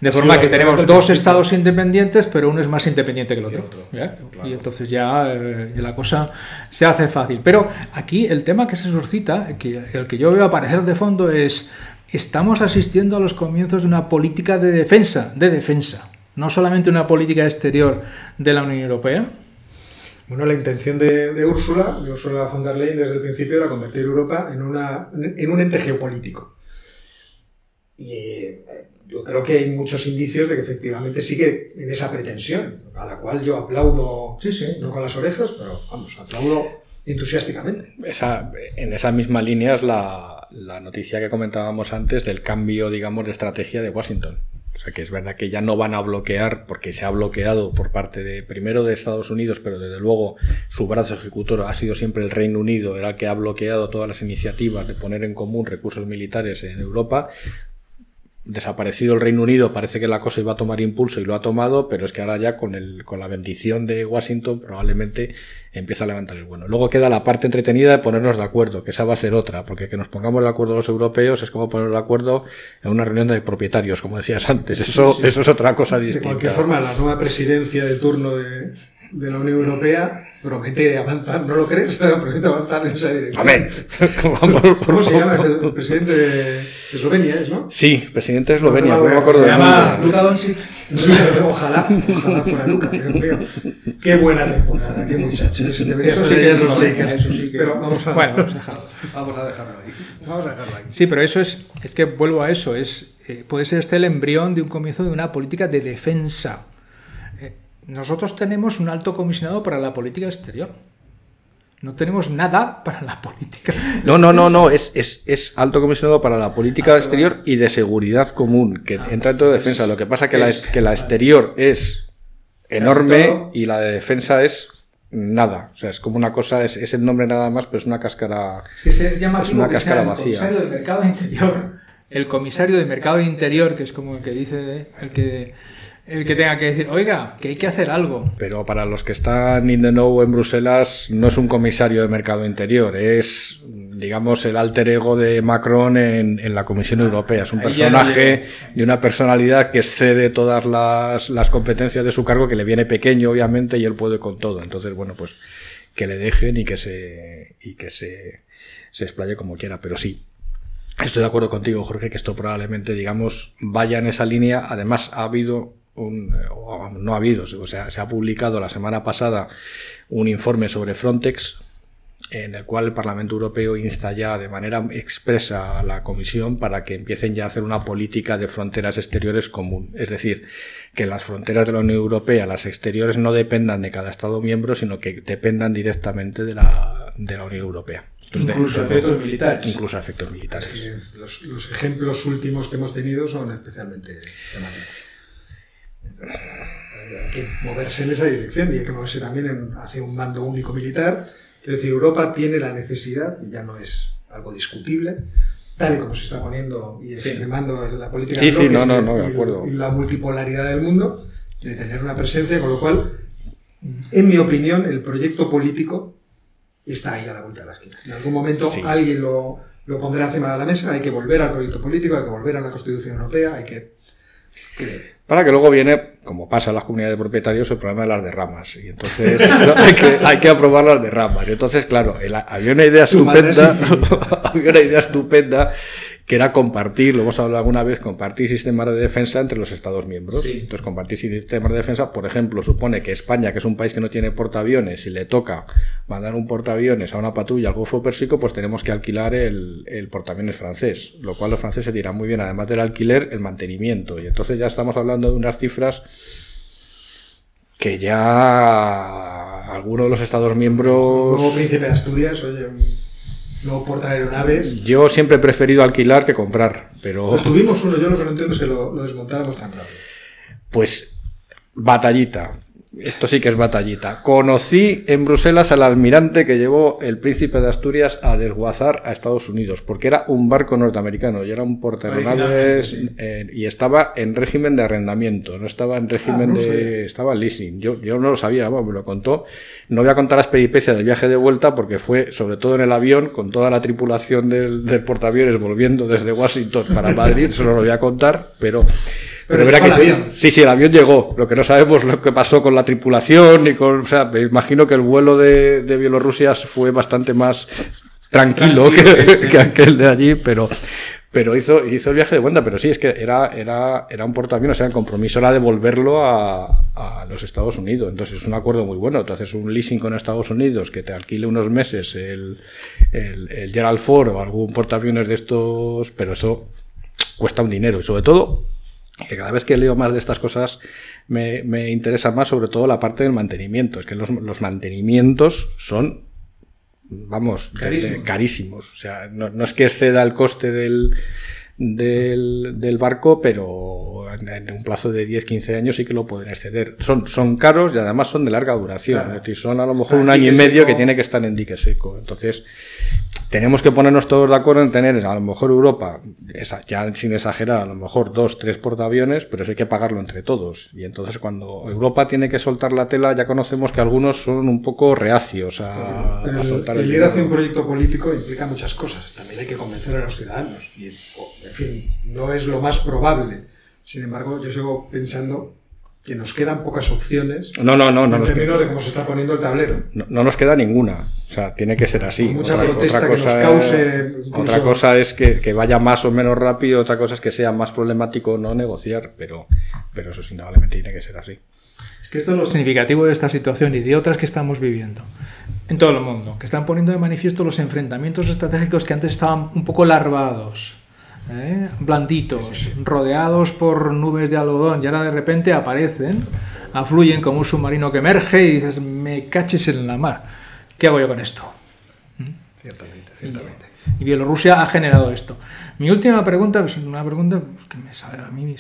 De forma que tenemos dos principio. estados independientes, pero uno es más independiente que el otro. otro, ¿ya? claro. Y entonces ya eh, la cosa se hace fácil. Pero aquí el tema que se suscita, que, el que yo veo aparecer de fondo es, estamos asistiendo a los comienzos de una política de defensa, de defensa, no solamente una política exterior de la Unión Europea. Bueno, la intención de, de Úrsula, de Ursula von der Leyen desde el principio era convertir Europa en, una, en un ente geopolítico. Y eh, yo creo que hay muchos indicios de que efectivamente sigue en esa pretensión, a la cual yo aplaudo, Sí, sí. no con las orejas, pero vamos, aplaudo entusiásticamente. Esa, en esa misma línea es la, la noticia que comentábamos antes del cambio, digamos, de estrategia de Washington. O sea que es verdad que ya no van a bloquear, porque se ha bloqueado por parte de, primero de Estados Unidos, pero desde luego su brazo ejecutor ha sido siempre el Reino Unido, era el que ha bloqueado todas las iniciativas de poner en común recursos militares en Europa. Desaparecido el Reino Unido, parece que la cosa iba a tomar impulso y lo ha tomado, pero es que ahora ya con, el, con la bendición de Washington probablemente empieza a levantar el bueno. Luego queda la parte entretenida de ponernos de acuerdo, que esa va a ser otra, porque que nos pongamos de acuerdo los europeos es como ponernos de acuerdo en una reunión de propietarios, como decías antes. Eso, Sí, sí. eso es otra cosa De distinta. cualquier forma, la nueva presidencia de turno de, de la Unión Europea promete avanzar, ¿no lo crees? Promete avanzar en esa dirección. Amén. ¿Cómo se llama? Es el presidente de Eslovenia, ¿es, no? Sí, presidente de Eslovenia, No, no, no, me acuerdo Se llama. Luka Doncic. Ojalá, ojalá fuera Luca, Dios mío. Qué buena temporada, qué muchachos. Debería Eso sí que es los Lakers. eso sí que- Pero vamos a, Bueno, vamos a dejarlo. vamos a dejarlo ahí. Vamos a dejarlo ahí. Sí, pero eso es, es que vuelvo a eso, es, eh, puede ser este el embrión de un comienzo de una política de defensa. Nosotros tenemos un alto comisionado para la política exterior. No tenemos nada para la política. No, no, no, no, es, es, es alto comisionado para la política Ah, exterior y de seguridad común, que Ah, entra dentro de defensa. Lo que pasa que la, es- que la exterior es enorme y la de defensa es nada. O sea, es como una cosa, es, es el nombre nada más, pero es una cáscara. Es que se llama Es una que cáscara el vacía. comisario del mercado interior. El comisario de mercado interior, que es como el que dice, el que, el que tenga que decir, oiga, que hay que hacer algo. Pero para los que están in the know en Bruselas, no es un comisario de mercado interior, es, digamos, el alter ego de Macron en, en la Comisión Europea. Es un Ahí personaje y una personalidad que excede todas las, las competencias de su cargo, que le viene pequeño, obviamente, y él puede con todo. Entonces, bueno, pues que le dejen y que se, y que se, se explaye como quiera. Pero sí, Estoy de acuerdo contigo, Jorge, que esto probablemente, digamos, vaya en esa línea. Además, ha habido un, o no ha habido, o sea, se ha publicado la semana pasada un informe sobre Frontex en el cual el Parlamento Europeo insta ya de manera expresa a la Comisión para que empiecen ya a hacer una política de fronteras exteriores común. Es decir, que las fronteras de la Unión Europea, las exteriores, no dependan de cada Estado miembro, sino que dependan directamente de la, de la Unión Europea. Entonces, Incluso de- efectos militares. Incluso a efectos militares. Los, los ejemplos últimos que hemos tenido son especialmente temáticos. Hay que moverse en esa dirección y hay que moverse también en- hacia un mando único militar. Quiero decir, Europa tiene la necesidad, y ya no es algo discutible, tal y como se está poniendo y extremando la política Sí, sí, no, no, y- no, de y- acuerdo. y la multipolaridad del mundo, de tener una presencia, con lo cual, en mi opinión, el proyecto político está ahí a la vuelta de la esquina. En algún momento Sí. alguien lo, lo pondrá encima de la mesa, hay que volver al proyecto político, hay que volver a una constitución europea, hay que... que- Para que luego viene, como pasa en las comunidades de propietarios, el problema de las derramas. Y entonces ¿no? hay, que, hay que aprobar las derramas. Y entonces, claro, el- había una idea es estupenda, había una idea estupenda que era compartir, lo hemos hablado alguna vez, compartir sistemas de defensa entre los Estados miembros. Sí. Entonces, compartir sistemas de defensa, por ejemplo, supone que España, que es un país que no tiene portaaviones, si le toca mandar un portaaviones a una patrulla al Golfo Pérsico, pues tenemos que alquilar el, el portaaviones francés, lo cual los franceses dirán muy bien, además del alquiler, el mantenimiento. Y entonces ya estamos hablando de unas cifras que ya algunos de los Estados miembros... Nuevo príncipe de Asturias, oye, nuevo porta aeronaves. Yo siempre he preferido alquilar que comprar, pero Pues tuvimos uno, yo lo que no entiendo es que lo, lo desmontáramos tan rápido. pues batallita. Esto sí que es batallita. Conocí en Bruselas al almirante que llevó el príncipe de Asturias a desguazar a Estados Unidos, porque era un barco norteamericano y era un portaeronaves Originalmente, eh, y estaba en régimen de arrendamiento, no estaba en régimen Ah, de. estaba leasing. Yo, yo no lo sabía, vamos, me lo contó. No voy a contar las peripecias del viaje de vuelta porque fue, sobre todo en el avión, con toda la tripulación del, del portaaviones volviendo desde Washington para Madrid, eso no lo voy a contar, pero. Pero verá llegó que el avión. Sí, sí, el avión llegó. Lo que no sabemos lo que pasó con la tripulación y con. O sea, me imagino que el vuelo de, de Bielorrusia fue bastante más tranquilo, Tranquilo, que, sí. que aquel de allí, pero. Pero hizo, hizo el viaje de vuelta, pero sí, es que era, era, era un portaaviones, o sea, el compromiso era devolverlo a, a los Estados Unidos. Entonces es un acuerdo muy bueno. Tú haces un leasing con Estados Unidos que te alquile unos meses el, el, el Gerald Ford o algún portaaviones de estos, pero eso cuesta un dinero y sobre todo que cada vez que leo más de estas cosas me, me interesa más sobre todo la parte del mantenimiento. Es que los, los mantenimientos son, vamos, de- de- Carísimos. O sea, no, no es que exceda el coste del, del, del barco, pero en, en un plazo de 10-15 años sí que lo pueden exceder. Son, son caros y además son de larga duración. Claro. Es decir, son a lo mejor Está un año y medio seco. que tiene que estar en dique seco. Entonces, tenemos que ponernos todos de acuerdo en tener, a lo mejor Europa, esa- ya sin exagerar, a lo mejor dos, tres portaaviones, pero eso hay que pagarlo entre todos. Y entonces cuando Europa tiene que soltar la tela, ya conocemos que algunos son un poco reacios a, Pero a soltar el el ir hacia un proyecto político implica muchas cosas. También hay que convencer a los ciudadanos. Y, en fin, no es lo más probable. Sin embargo, yo sigo pensando que nos quedan pocas opciones No, no, no, no en nos, términos queda, de cómo se está poniendo el tablero. no, no nos queda ninguna. O sea, tiene que ser así. Con mucha protesta que nos cause incluso- otra cosa es que, que vaya más o menos rápido, otra cosa es que sea más problemático no negociar, pero, pero eso indudablemente tiene que ser así. Es que esto es lo significativo de esta situación y de otras que estamos viviendo en todo el mundo, que están poniendo de manifiesto los enfrentamientos estratégicos que antes estaban un poco larvados, ¿eh? blanditos, rodeados por nubes de algodón y ahora de repente aparecen, afluyen como un submarino que emerge y dices, me caches en la mar. ¿Qué hago yo con esto? Ciertamente, ciertamente. Y Bielorrusia ha generado esto. Mi última pregunta es una pregunta que me sale a mí un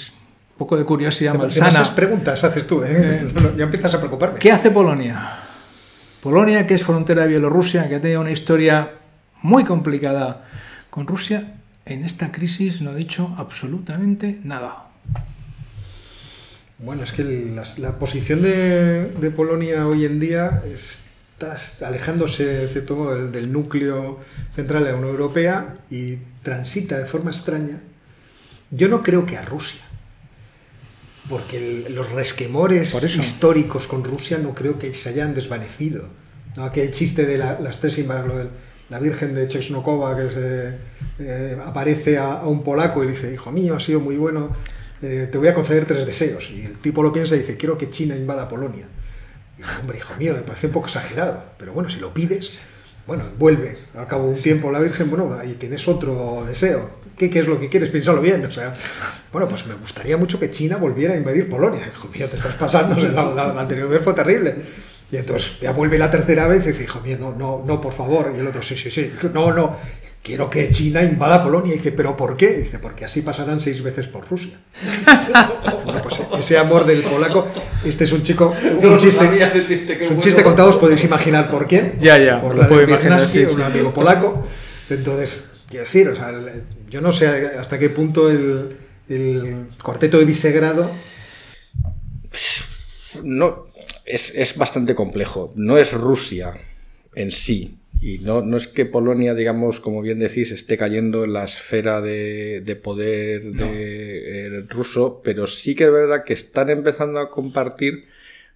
poco de curiosidad malsana. Demasiadas preguntas haces tú, ¿eh? Ya empiezas a preocuparme. ¿Qué hace Polonia? Polonia, que es frontera de Bielorrusia, que ha tenido una historia muy complicada con Rusia, en esta crisis no ha dicho absolutamente nada. Bueno, es que la, la posición de, de Polonia hoy en día está alejándose, en cierto modo, del, del núcleo central de la Unión Europea y transita de forma extraña. Yo no creo que a Rusia, porque el- los resquemores históricos con Rusia no creo que se hayan desvanecido. ¿no? Aquel chiste de la- las tres de la Virgen de Chesnokova que eh, aparece a, un polaco y dice, hijo mío, ha sido muy bueno, eh, te voy a conceder tres deseos. Y el tipo lo piensa y dice, quiero que China invada Polonia. Y dice, hombre, hijo mío, me parece un poco exagerado, pero bueno, si lo pides, bueno, vuelve. Al cabo de un tiempo la Virgen, bueno, ahí tienes otro deseo. ¿Qué, qué es lo que quieres? Piénsalo bien. O sea, bueno, pues me gustaría mucho que China volviera a invadir Polonia. Hijo mío, te estás pasando, la anterior vez fue terrible. Y entonces ya vuelve la tercera vez y dice, hijo mío, no, no, no, por favor. Y el otro, sí, sí, sí, no, no, quiero que China invada Polonia. Y dice, ¿pero por qué? Y dice, porque así pasarán seis veces por Rusia. Bueno, pues ese amor del polaco, este es un chico, un chiste, es un chiste contado, os podéis imaginar por quién. Ya, ya, por lo la puedo de imaginar, sí, un sí. amigo polaco. Entonces, quiero decir, o sea, el- yo no sé hasta qué punto el, el cuarteto de Visegrado no, es, es, bastante complejo. No es Rusia en sí. Y no, no, es que Polonia, digamos, como bien decís, esté cayendo en la esfera de, de poder no. de, eh, ruso, pero sí que es verdad que están empezando a compartir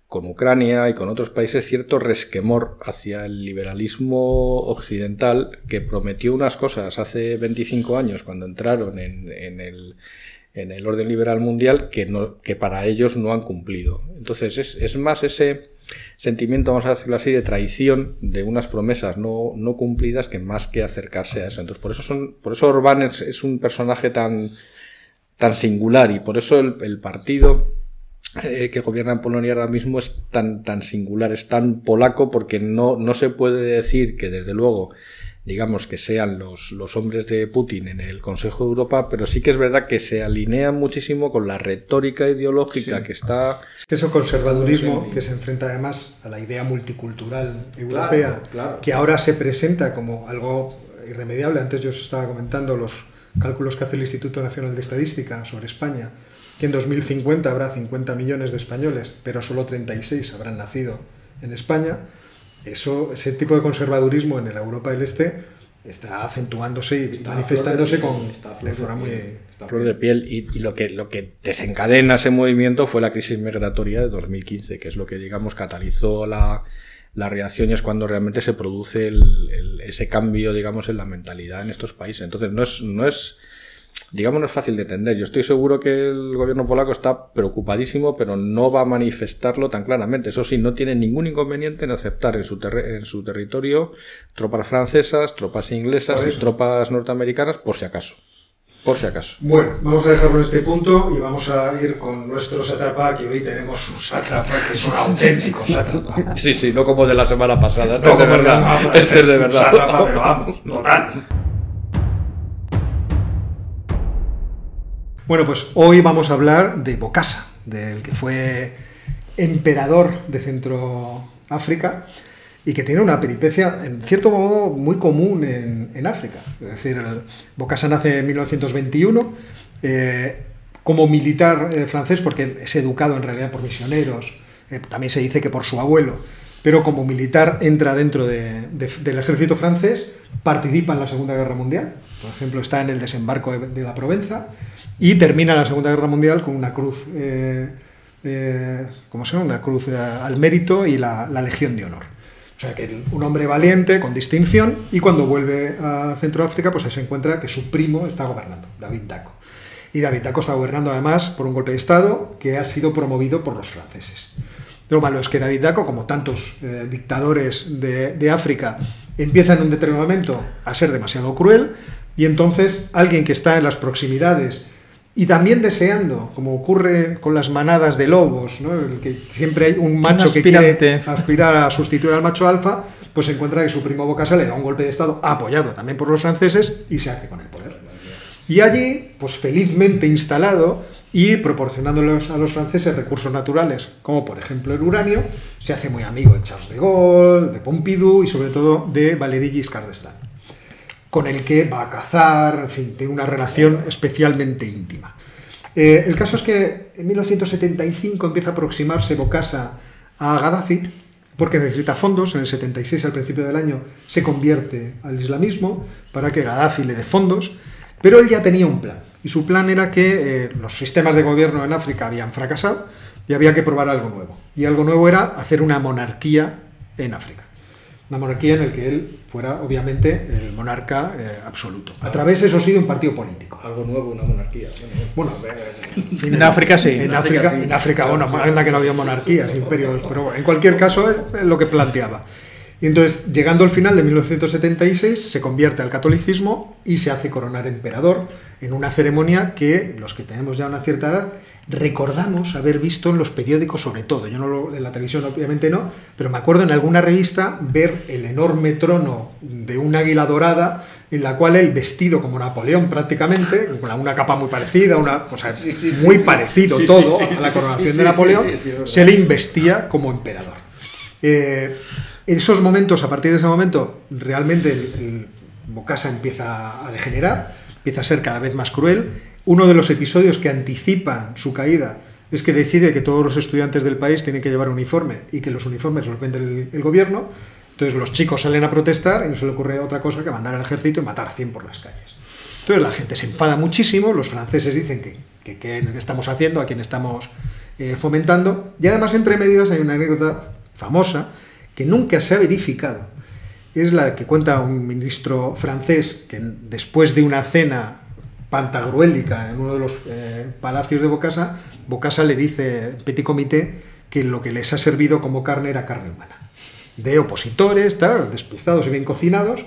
con Ucrania y con otros países cierto resquemor hacia el liberalismo occidental que prometió unas cosas hace 25 años cuando entraron en, en el en el orden liberal mundial que, no, que para ellos no han cumplido. Entonces es, es, más ese sentimiento, vamos a decirlo así, de traición de unas promesas no, no cumplidas que más que acercarse a eso. Entonces por eso, son, por eso Orbán es, es un personaje tan, tan singular y por eso el, el partido eh, que gobierna en Polonia ahora mismo es tan, tan singular, es tan polaco porque no, no se puede decir que desde luego digamos, que sean los, los hombres de Putin en el Consejo de Europa, pero sí que es verdad que se alinean muchísimo con la retórica ideológica sí. que está... Que es un conservadurismo que se enfrenta además a la idea multicultural europea, claro, claro. que ahora se presenta como algo irremediable. Antes yo os estaba comentando los cálculos que hace el Instituto Nacional de Estadística sobre España, que en 2050 habrá 50 millones de españoles, pero solo 36 habrán nacido en España eso, ese tipo de conservadurismo en la Europa del Este está acentuándose y está manifestándose piel, con está de forma muy está flor de piel. y, y, lo que lo que desencadena ese movimiento fue la crisis migratoria de 2015 que es lo que digamos catalizó la, la reacción y es cuando realmente se produce el, el, ese cambio digamos en la mentalidad en estos países. Entonces no es no es digamos, no es fácil de entender. Yo estoy seguro que el gobierno polaco está preocupadísimo, pero no va a manifestarlo tan claramente. Eso sí, no tiene ningún inconveniente en aceptar en su, en su territorio tropas francesas, tropas inglesas y tropas norteamericanas, por si acaso. Por si acaso. Bueno, vamos a dejarlo en este punto y vamos a ir con nuestro sátrapa, que hoy tenemos un sátrapa que es un auténtico sátrapa. Sí, sí, no como de la semana pasada. Este no, es de verdad. Este es de verdad. Sátrapa, pero vamos, total. Bueno, pues hoy vamos a hablar de Bokassa, del que fue emperador de Centroáfrica y que tiene una peripecia, en cierto modo, muy común en, África. Es decir, el, Bokassa nace en 1921 eh, como militar eh, francés, porque es educado en realidad por misioneros, eh, también se dice que por su abuelo, pero como militar entra dentro de, de, del ejército francés, participa en la Segunda Guerra Mundial, por ejemplo, está en el desembarco de, de la Provenza, y termina la Segunda Guerra Mundial con una cruz, eh, eh, ¿cómo se llama? Una cruz eh, al mérito y la, Legión de Honor. O sea que un hombre valiente, con distinción, y cuando vuelve a Centroáfrica, pues se encuentra que su primo está gobernando, David Daco. Y David Daco está gobernando además por un golpe de Estado que ha sido promovido por los franceses. Lo malo es que David Daco, como tantos dictadores de África, empieza en un determinado momento a ser demasiado cruel, y entonces alguien que está en las proximidades y también deseando, como ocurre con las manadas de lobos, ¿no? el que siempre hay un macho un que quiere aspirar a sustituir al macho alfa, pues se encuentra que su primo Bocasa le da un golpe de Estado apoyado también por los franceses y se hace con el poder. Y allí, pues felizmente instalado y proporcionándoles a los franceses recursos naturales, como por ejemplo el uranio, se hace muy amigo de Charles de Gaulle, de Pompidou y sobre todo de Valéry Giscard d'Estaing con el que va a cazar, en fin, tiene una relación especialmente íntima. Eh, el caso es que en 1975 empieza a aproximarse Bokassa a Gaddafi, porque necesita fondos, en el 76 al principio del año se convierte al islamismo para que Gaddafi le dé fondos, pero él ya tenía un plan, y su plan era que eh, los sistemas de gobierno en África habían fracasado y había que probar algo nuevo. Y algo nuevo era hacer una monarquía en África una monarquía en el que él fuera, obviamente, el monarca eh, absoluto. A través, eso sí, de un partido político. Algo nuevo, una monarquía. Bueno, en, fin, en, África sí. En, África, África, sí. en África, bueno, anda que no había monarquías, imperios, pero en cualquier caso es lo que planteaba. Y entonces, llegando al final de 1976, se convierte al catolicismo y se hace coronar emperador en una ceremonia que los que tenemos ya una cierta edad recordamos haber visto en los periódicos sobre todo, yo no lo, en la televisión obviamente no, pero me acuerdo en alguna revista ver el enorme trono de un águila dorada en la cual él vestido como Napoleón prácticamente, con una capa muy parecida, una sí, sí, muy sí, parecido todo a la coronación de Napoleón, se le investía como emperador. Eh, en esos momentos, a partir de ese momento, realmente el, el Bocasa empieza a degenerar, empieza a ser cada vez más cruel. Uno de los episodios que anticipan su caída es que decide que todos los estudiantes del país tienen que llevar uniforme y que los uniformes los vende el, gobierno. Entonces los chicos salen a protestar y no se le ocurre otra cosa que mandar al ejército y matar 100 por las calles. Entonces la gente se enfada muchísimo, los franceses dicen que, que, qué estamos haciendo, a quién estamos eh, fomentando, y además entre medias hay una anécdota famosa que nunca se ha verificado. Es la que cuenta un ministro francés que después de una cena pantagruélica en uno de los eh, palacios de Bocasa, Bocasa le dice, petit comité, que lo que les ha servido como carne era carne humana. De opositores, tal, y bien cocinados.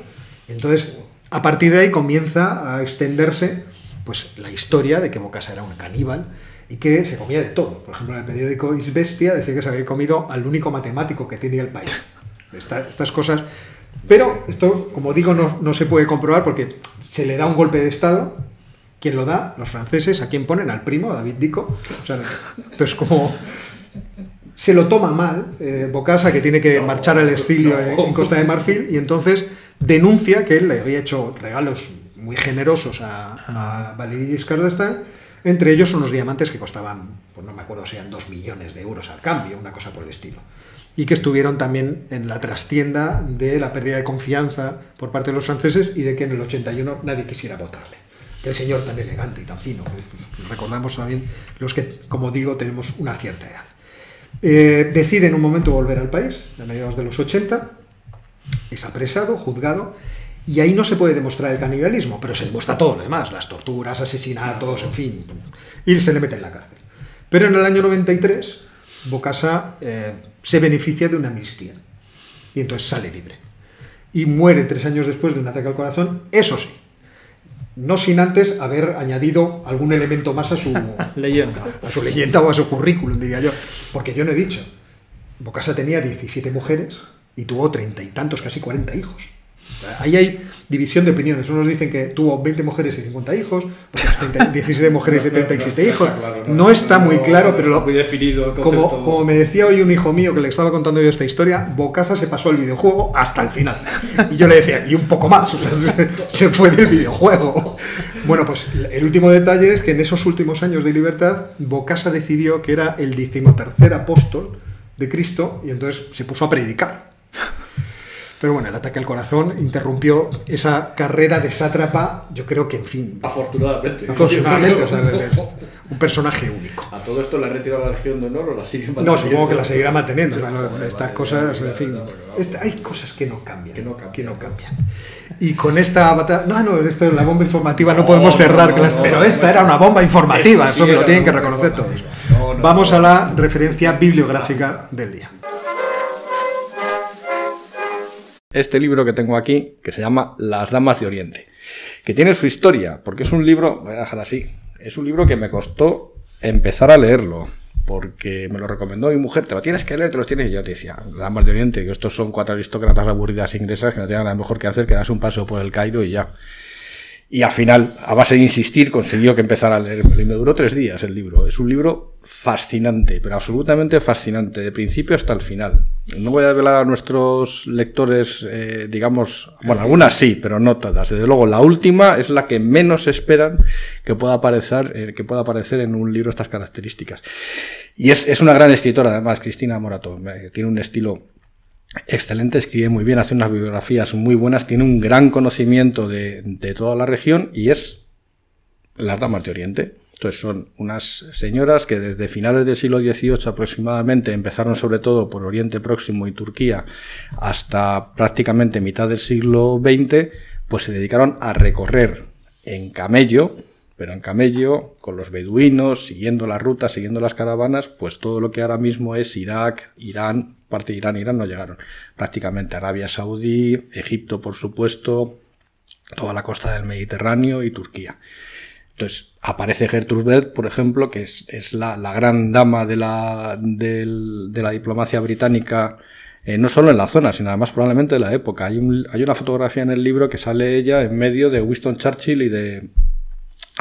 Entonces, a partir de ahí comienza a extenderse pues, la historia de que Bocasa era un caníbal y que se comía de todo. Por ejemplo, en el periódico Isbestia decía que se había comido al único matemático que tenía el país. estas cosas. Pero esto, como digo, no, se puede comprobar porque se le da un golpe de Estado. ¿Quién lo da? Los franceses. ¿A quién ponen? Al primo, a David Dico. O sea, entonces, como se lo toma mal, eh, Bocasa, que tiene que marchar al exilio en Costa de Marfil, y entonces denuncia que él le había hecho regalos muy generosos a, a Valéry Giscard d'Estaing, entre ellos unos diamantes que costaban, pues no me acuerdo si eran dos millones de euros al cambio, una cosa por el estilo. Y que estuvieron también en la trastienda de la pérdida de confianza por parte de los franceses y de que en el 81 nadie quisiera votarle. El señor tan elegante y tan fino, recordamos también los que, como digo, tenemos una cierta edad. Eh, decide en un momento volver al país, a mediados de los 80, es apresado, juzgado, y ahí no se puede demostrar el canibalismo, pero se demuestra todo lo demás, las torturas, asesinatos, en fin, y se le mete en la cárcel. Pero en el año 93, Bocasa eh, se beneficia de una amnistía, y entonces sale libre. Y muere tres años después de un ataque al corazón, eso sí, no sin antes haber añadido algún elemento más a su leyenda. A su leyenda o a su currículum, diría yo. Porque yo no he dicho. Bocasa tenía 17 mujeres y tuvo treinta y tantos, casi 40 hijos. Ahí hay división de opiniones. Unos dicen que tuvo 20 mujeres y 50 hijos, otros 17 mujeres y 37 hijos. No está muy claro, pero lo, como, como me decía hoy un hijo mío que le estaba contando yo esta historia, Bocasa se pasó el videojuego hasta el final. Y yo le decía, y un poco más, o sea, se, se fue del videojuego. Bueno, pues el último detalle es que en esos últimos años de libertad, Bocasa decidió que era el decimotercer apóstol de Cristo y entonces se puso a predicar. Pero bueno, el ataque al corazón interrumpió esa carrera de sátrapa, yo creo que, en fin. Afortunadamente. Afortunadamente, o sea, un personaje único. ¿A todo esto le ha retirado la Legión de Honor o la sigue manteniendo? No, supongo que la seguirá manteniendo. Estas cosas, en fin. Esta, hay cosas que no cambian. Que no cambian. Que no cambian. Y con esta batalla. No, no, esto es la bomba informativa, no, podemos cerrar no, no, pero no, esta no, era una bomba informativa, Eso sí eso que lo tienen que reconocer todos. No, no, Vamos no. a la referencia bibliográfica del día. Este libro que tengo aquí, que se llama Las Damas de Oriente, que tiene su historia, porque es un libro, voy a dejar así, es un libro que me costó empezar a leerlo, porque me lo recomendó mi mujer, te lo tienes que leer, te lo tienes, y yo te decía, Damas de Oriente, que estos son cuatro aristócratas aburridas inglesas que no tienen nada mejor que hacer que darse un paseo por el Cairo y ya. Y al final, a base de insistir, consiguió que empezara a leérmelo. Y me duró tres días el libro. Es un libro fascinante, pero absolutamente fascinante, de principio hasta el final. No voy a desvelar a nuestros lectores, eh, digamos, bueno, algunas sí, pero no todas. Desde luego, la última es la que menos esperan que pueda aparecer, eh, que pueda aparecer en un libro estas características. Y es, es una gran escritora, además, Cristina Morato. Eh, Tiene un estilo excelente, escribe muy bien, hace unas biografías muy buenas, tiene un gran conocimiento de, de toda la región y es las damas de Oriente. Entonces son unas señoras que desde finales del siglo XVIII aproximadamente empezaron sobre todo por Oriente Próximo y Turquía hasta prácticamente mitad del siglo XX, pues se dedicaron a recorrer en camello, pero en camello, con los beduinos, siguiendo las rutas, siguiendo las caravanas, pues todo lo que ahora mismo es Irak, Irán, parte de Irán, Irán no llegaron, prácticamente Arabia Saudí, Egipto por supuesto, toda la costa del Mediterráneo y Turquía. Entonces aparece Gertrude por ejemplo, que es, es la, la, gran dama de la, de la diplomacia británica, eh, no solo en la zona, sino además probablemente de la época. Hay, un, hay una fotografía en el libro que sale ella en medio de Winston Churchill y de,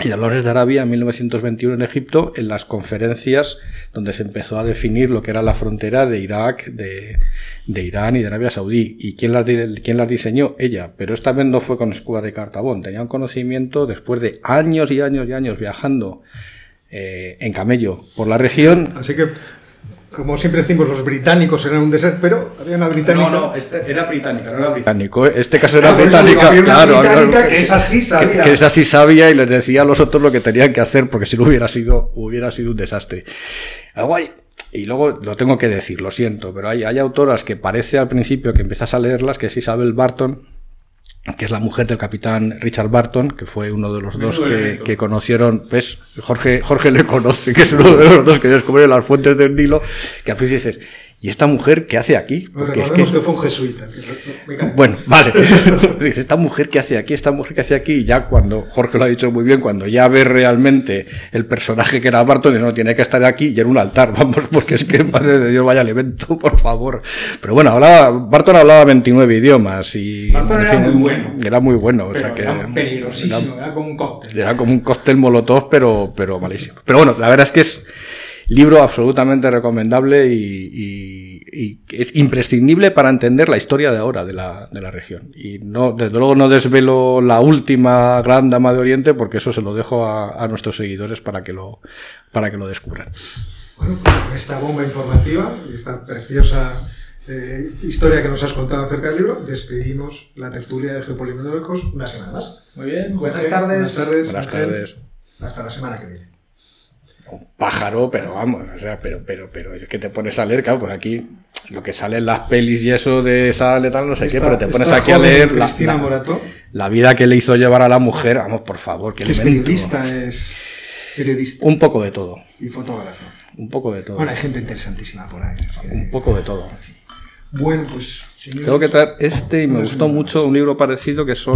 y Lawrence de Arabia en 1921 en Egipto, en las conferencias donde se empezó a definir lo que era la frontera de Irak, de, de Irán y de Arabia Saudí. ¿Y quién las, quién las diseñó? Ella. Pero esta vez no fue con escuba de cartabón. Tenía un conocimiento después de años y años y años viajando eh, en camello por la región. Así que, como siempre decimos, los británicos eran un desastre, pero había una británica. No, no, este era británica, no era británica. británico, ¿eh? Este caso era Ah, digo, británica, claro, británica claro, que esa sí sabía. que esa sí sabía y les decía a los otros lo que tenían que hacer, porque si no hubiera sido, hubiera sido un desastre. Ah, guay. Y luego lo tengo que decir, lo siento, pero hay, hay autoras que parece al principio que empiezas a leerlas, que es Isabel Barton, que es la mujer del capitán Richard Barton, que fue uno de los dos que, que conocieron, pues Jorge, Jorge le conoce, que es uno de los dos que descubrieron las fuentes del Nilo, que al principio dices, ¿y esta mujer qué hace aquí? Pues Porque es recordemos que- que... fue un jesuita. que- bueno, vale. Dice, esta mujer que hace aquí, esta mujer que hace aquí, y ya cuando, Jorge lo ha dicho muy bien, cuando ya ves realmente el personaje que era Barton, no tiene que estar aquí y en un altar, vamos, porque es que, madre de Dios, vaya al evento, por favor. Pero bueno, hablaba, Barton hablaba 29 idiomas y... Barton en era muy bueno. Era muy bueno, o Pero sea que... era peligrosísimo, era como un cóctel. Era como un cóctel molotov, pero, pero malísimo. Pero bueno, la verdad es que es libro absolutamente recomendable y, y- y es imprescindible para entender la historia de ahora de la, de la región. Y no, desde luego no desvelo la última gran dama de Oriente porque eso se lo dejo a, a nuestros seguidores para que lo, para que lo descubran. Bueno, pues con esta bomba informativa y esta preciosa eh, historia que nos has contado acerca del libro, despedimos la tertulia de Geopolimédicos una semana más. Muy bien, buenas tardes. Buenas tardes. Buenas tardes. Hasta la semana que viene. Un pájaro, pero vamos, o sea, pero, pero, pero es que te pones a leer, claro, pues aquí lo que sale en las pelis y eso de sale tal, no sé qué, Esta- pero te pones aquí a leer la, la- la vida que le hizo llevar a la mujer, vamos, por favor, que es periodista, es periodista Un poco de todo, y fotógrafo. un poco de todo. Bueno, hay gente interesantísima por ahí. es que- Un poco de todo. Bueno, pues... Tengo que traer este y me gustó mucho un libro parecido que son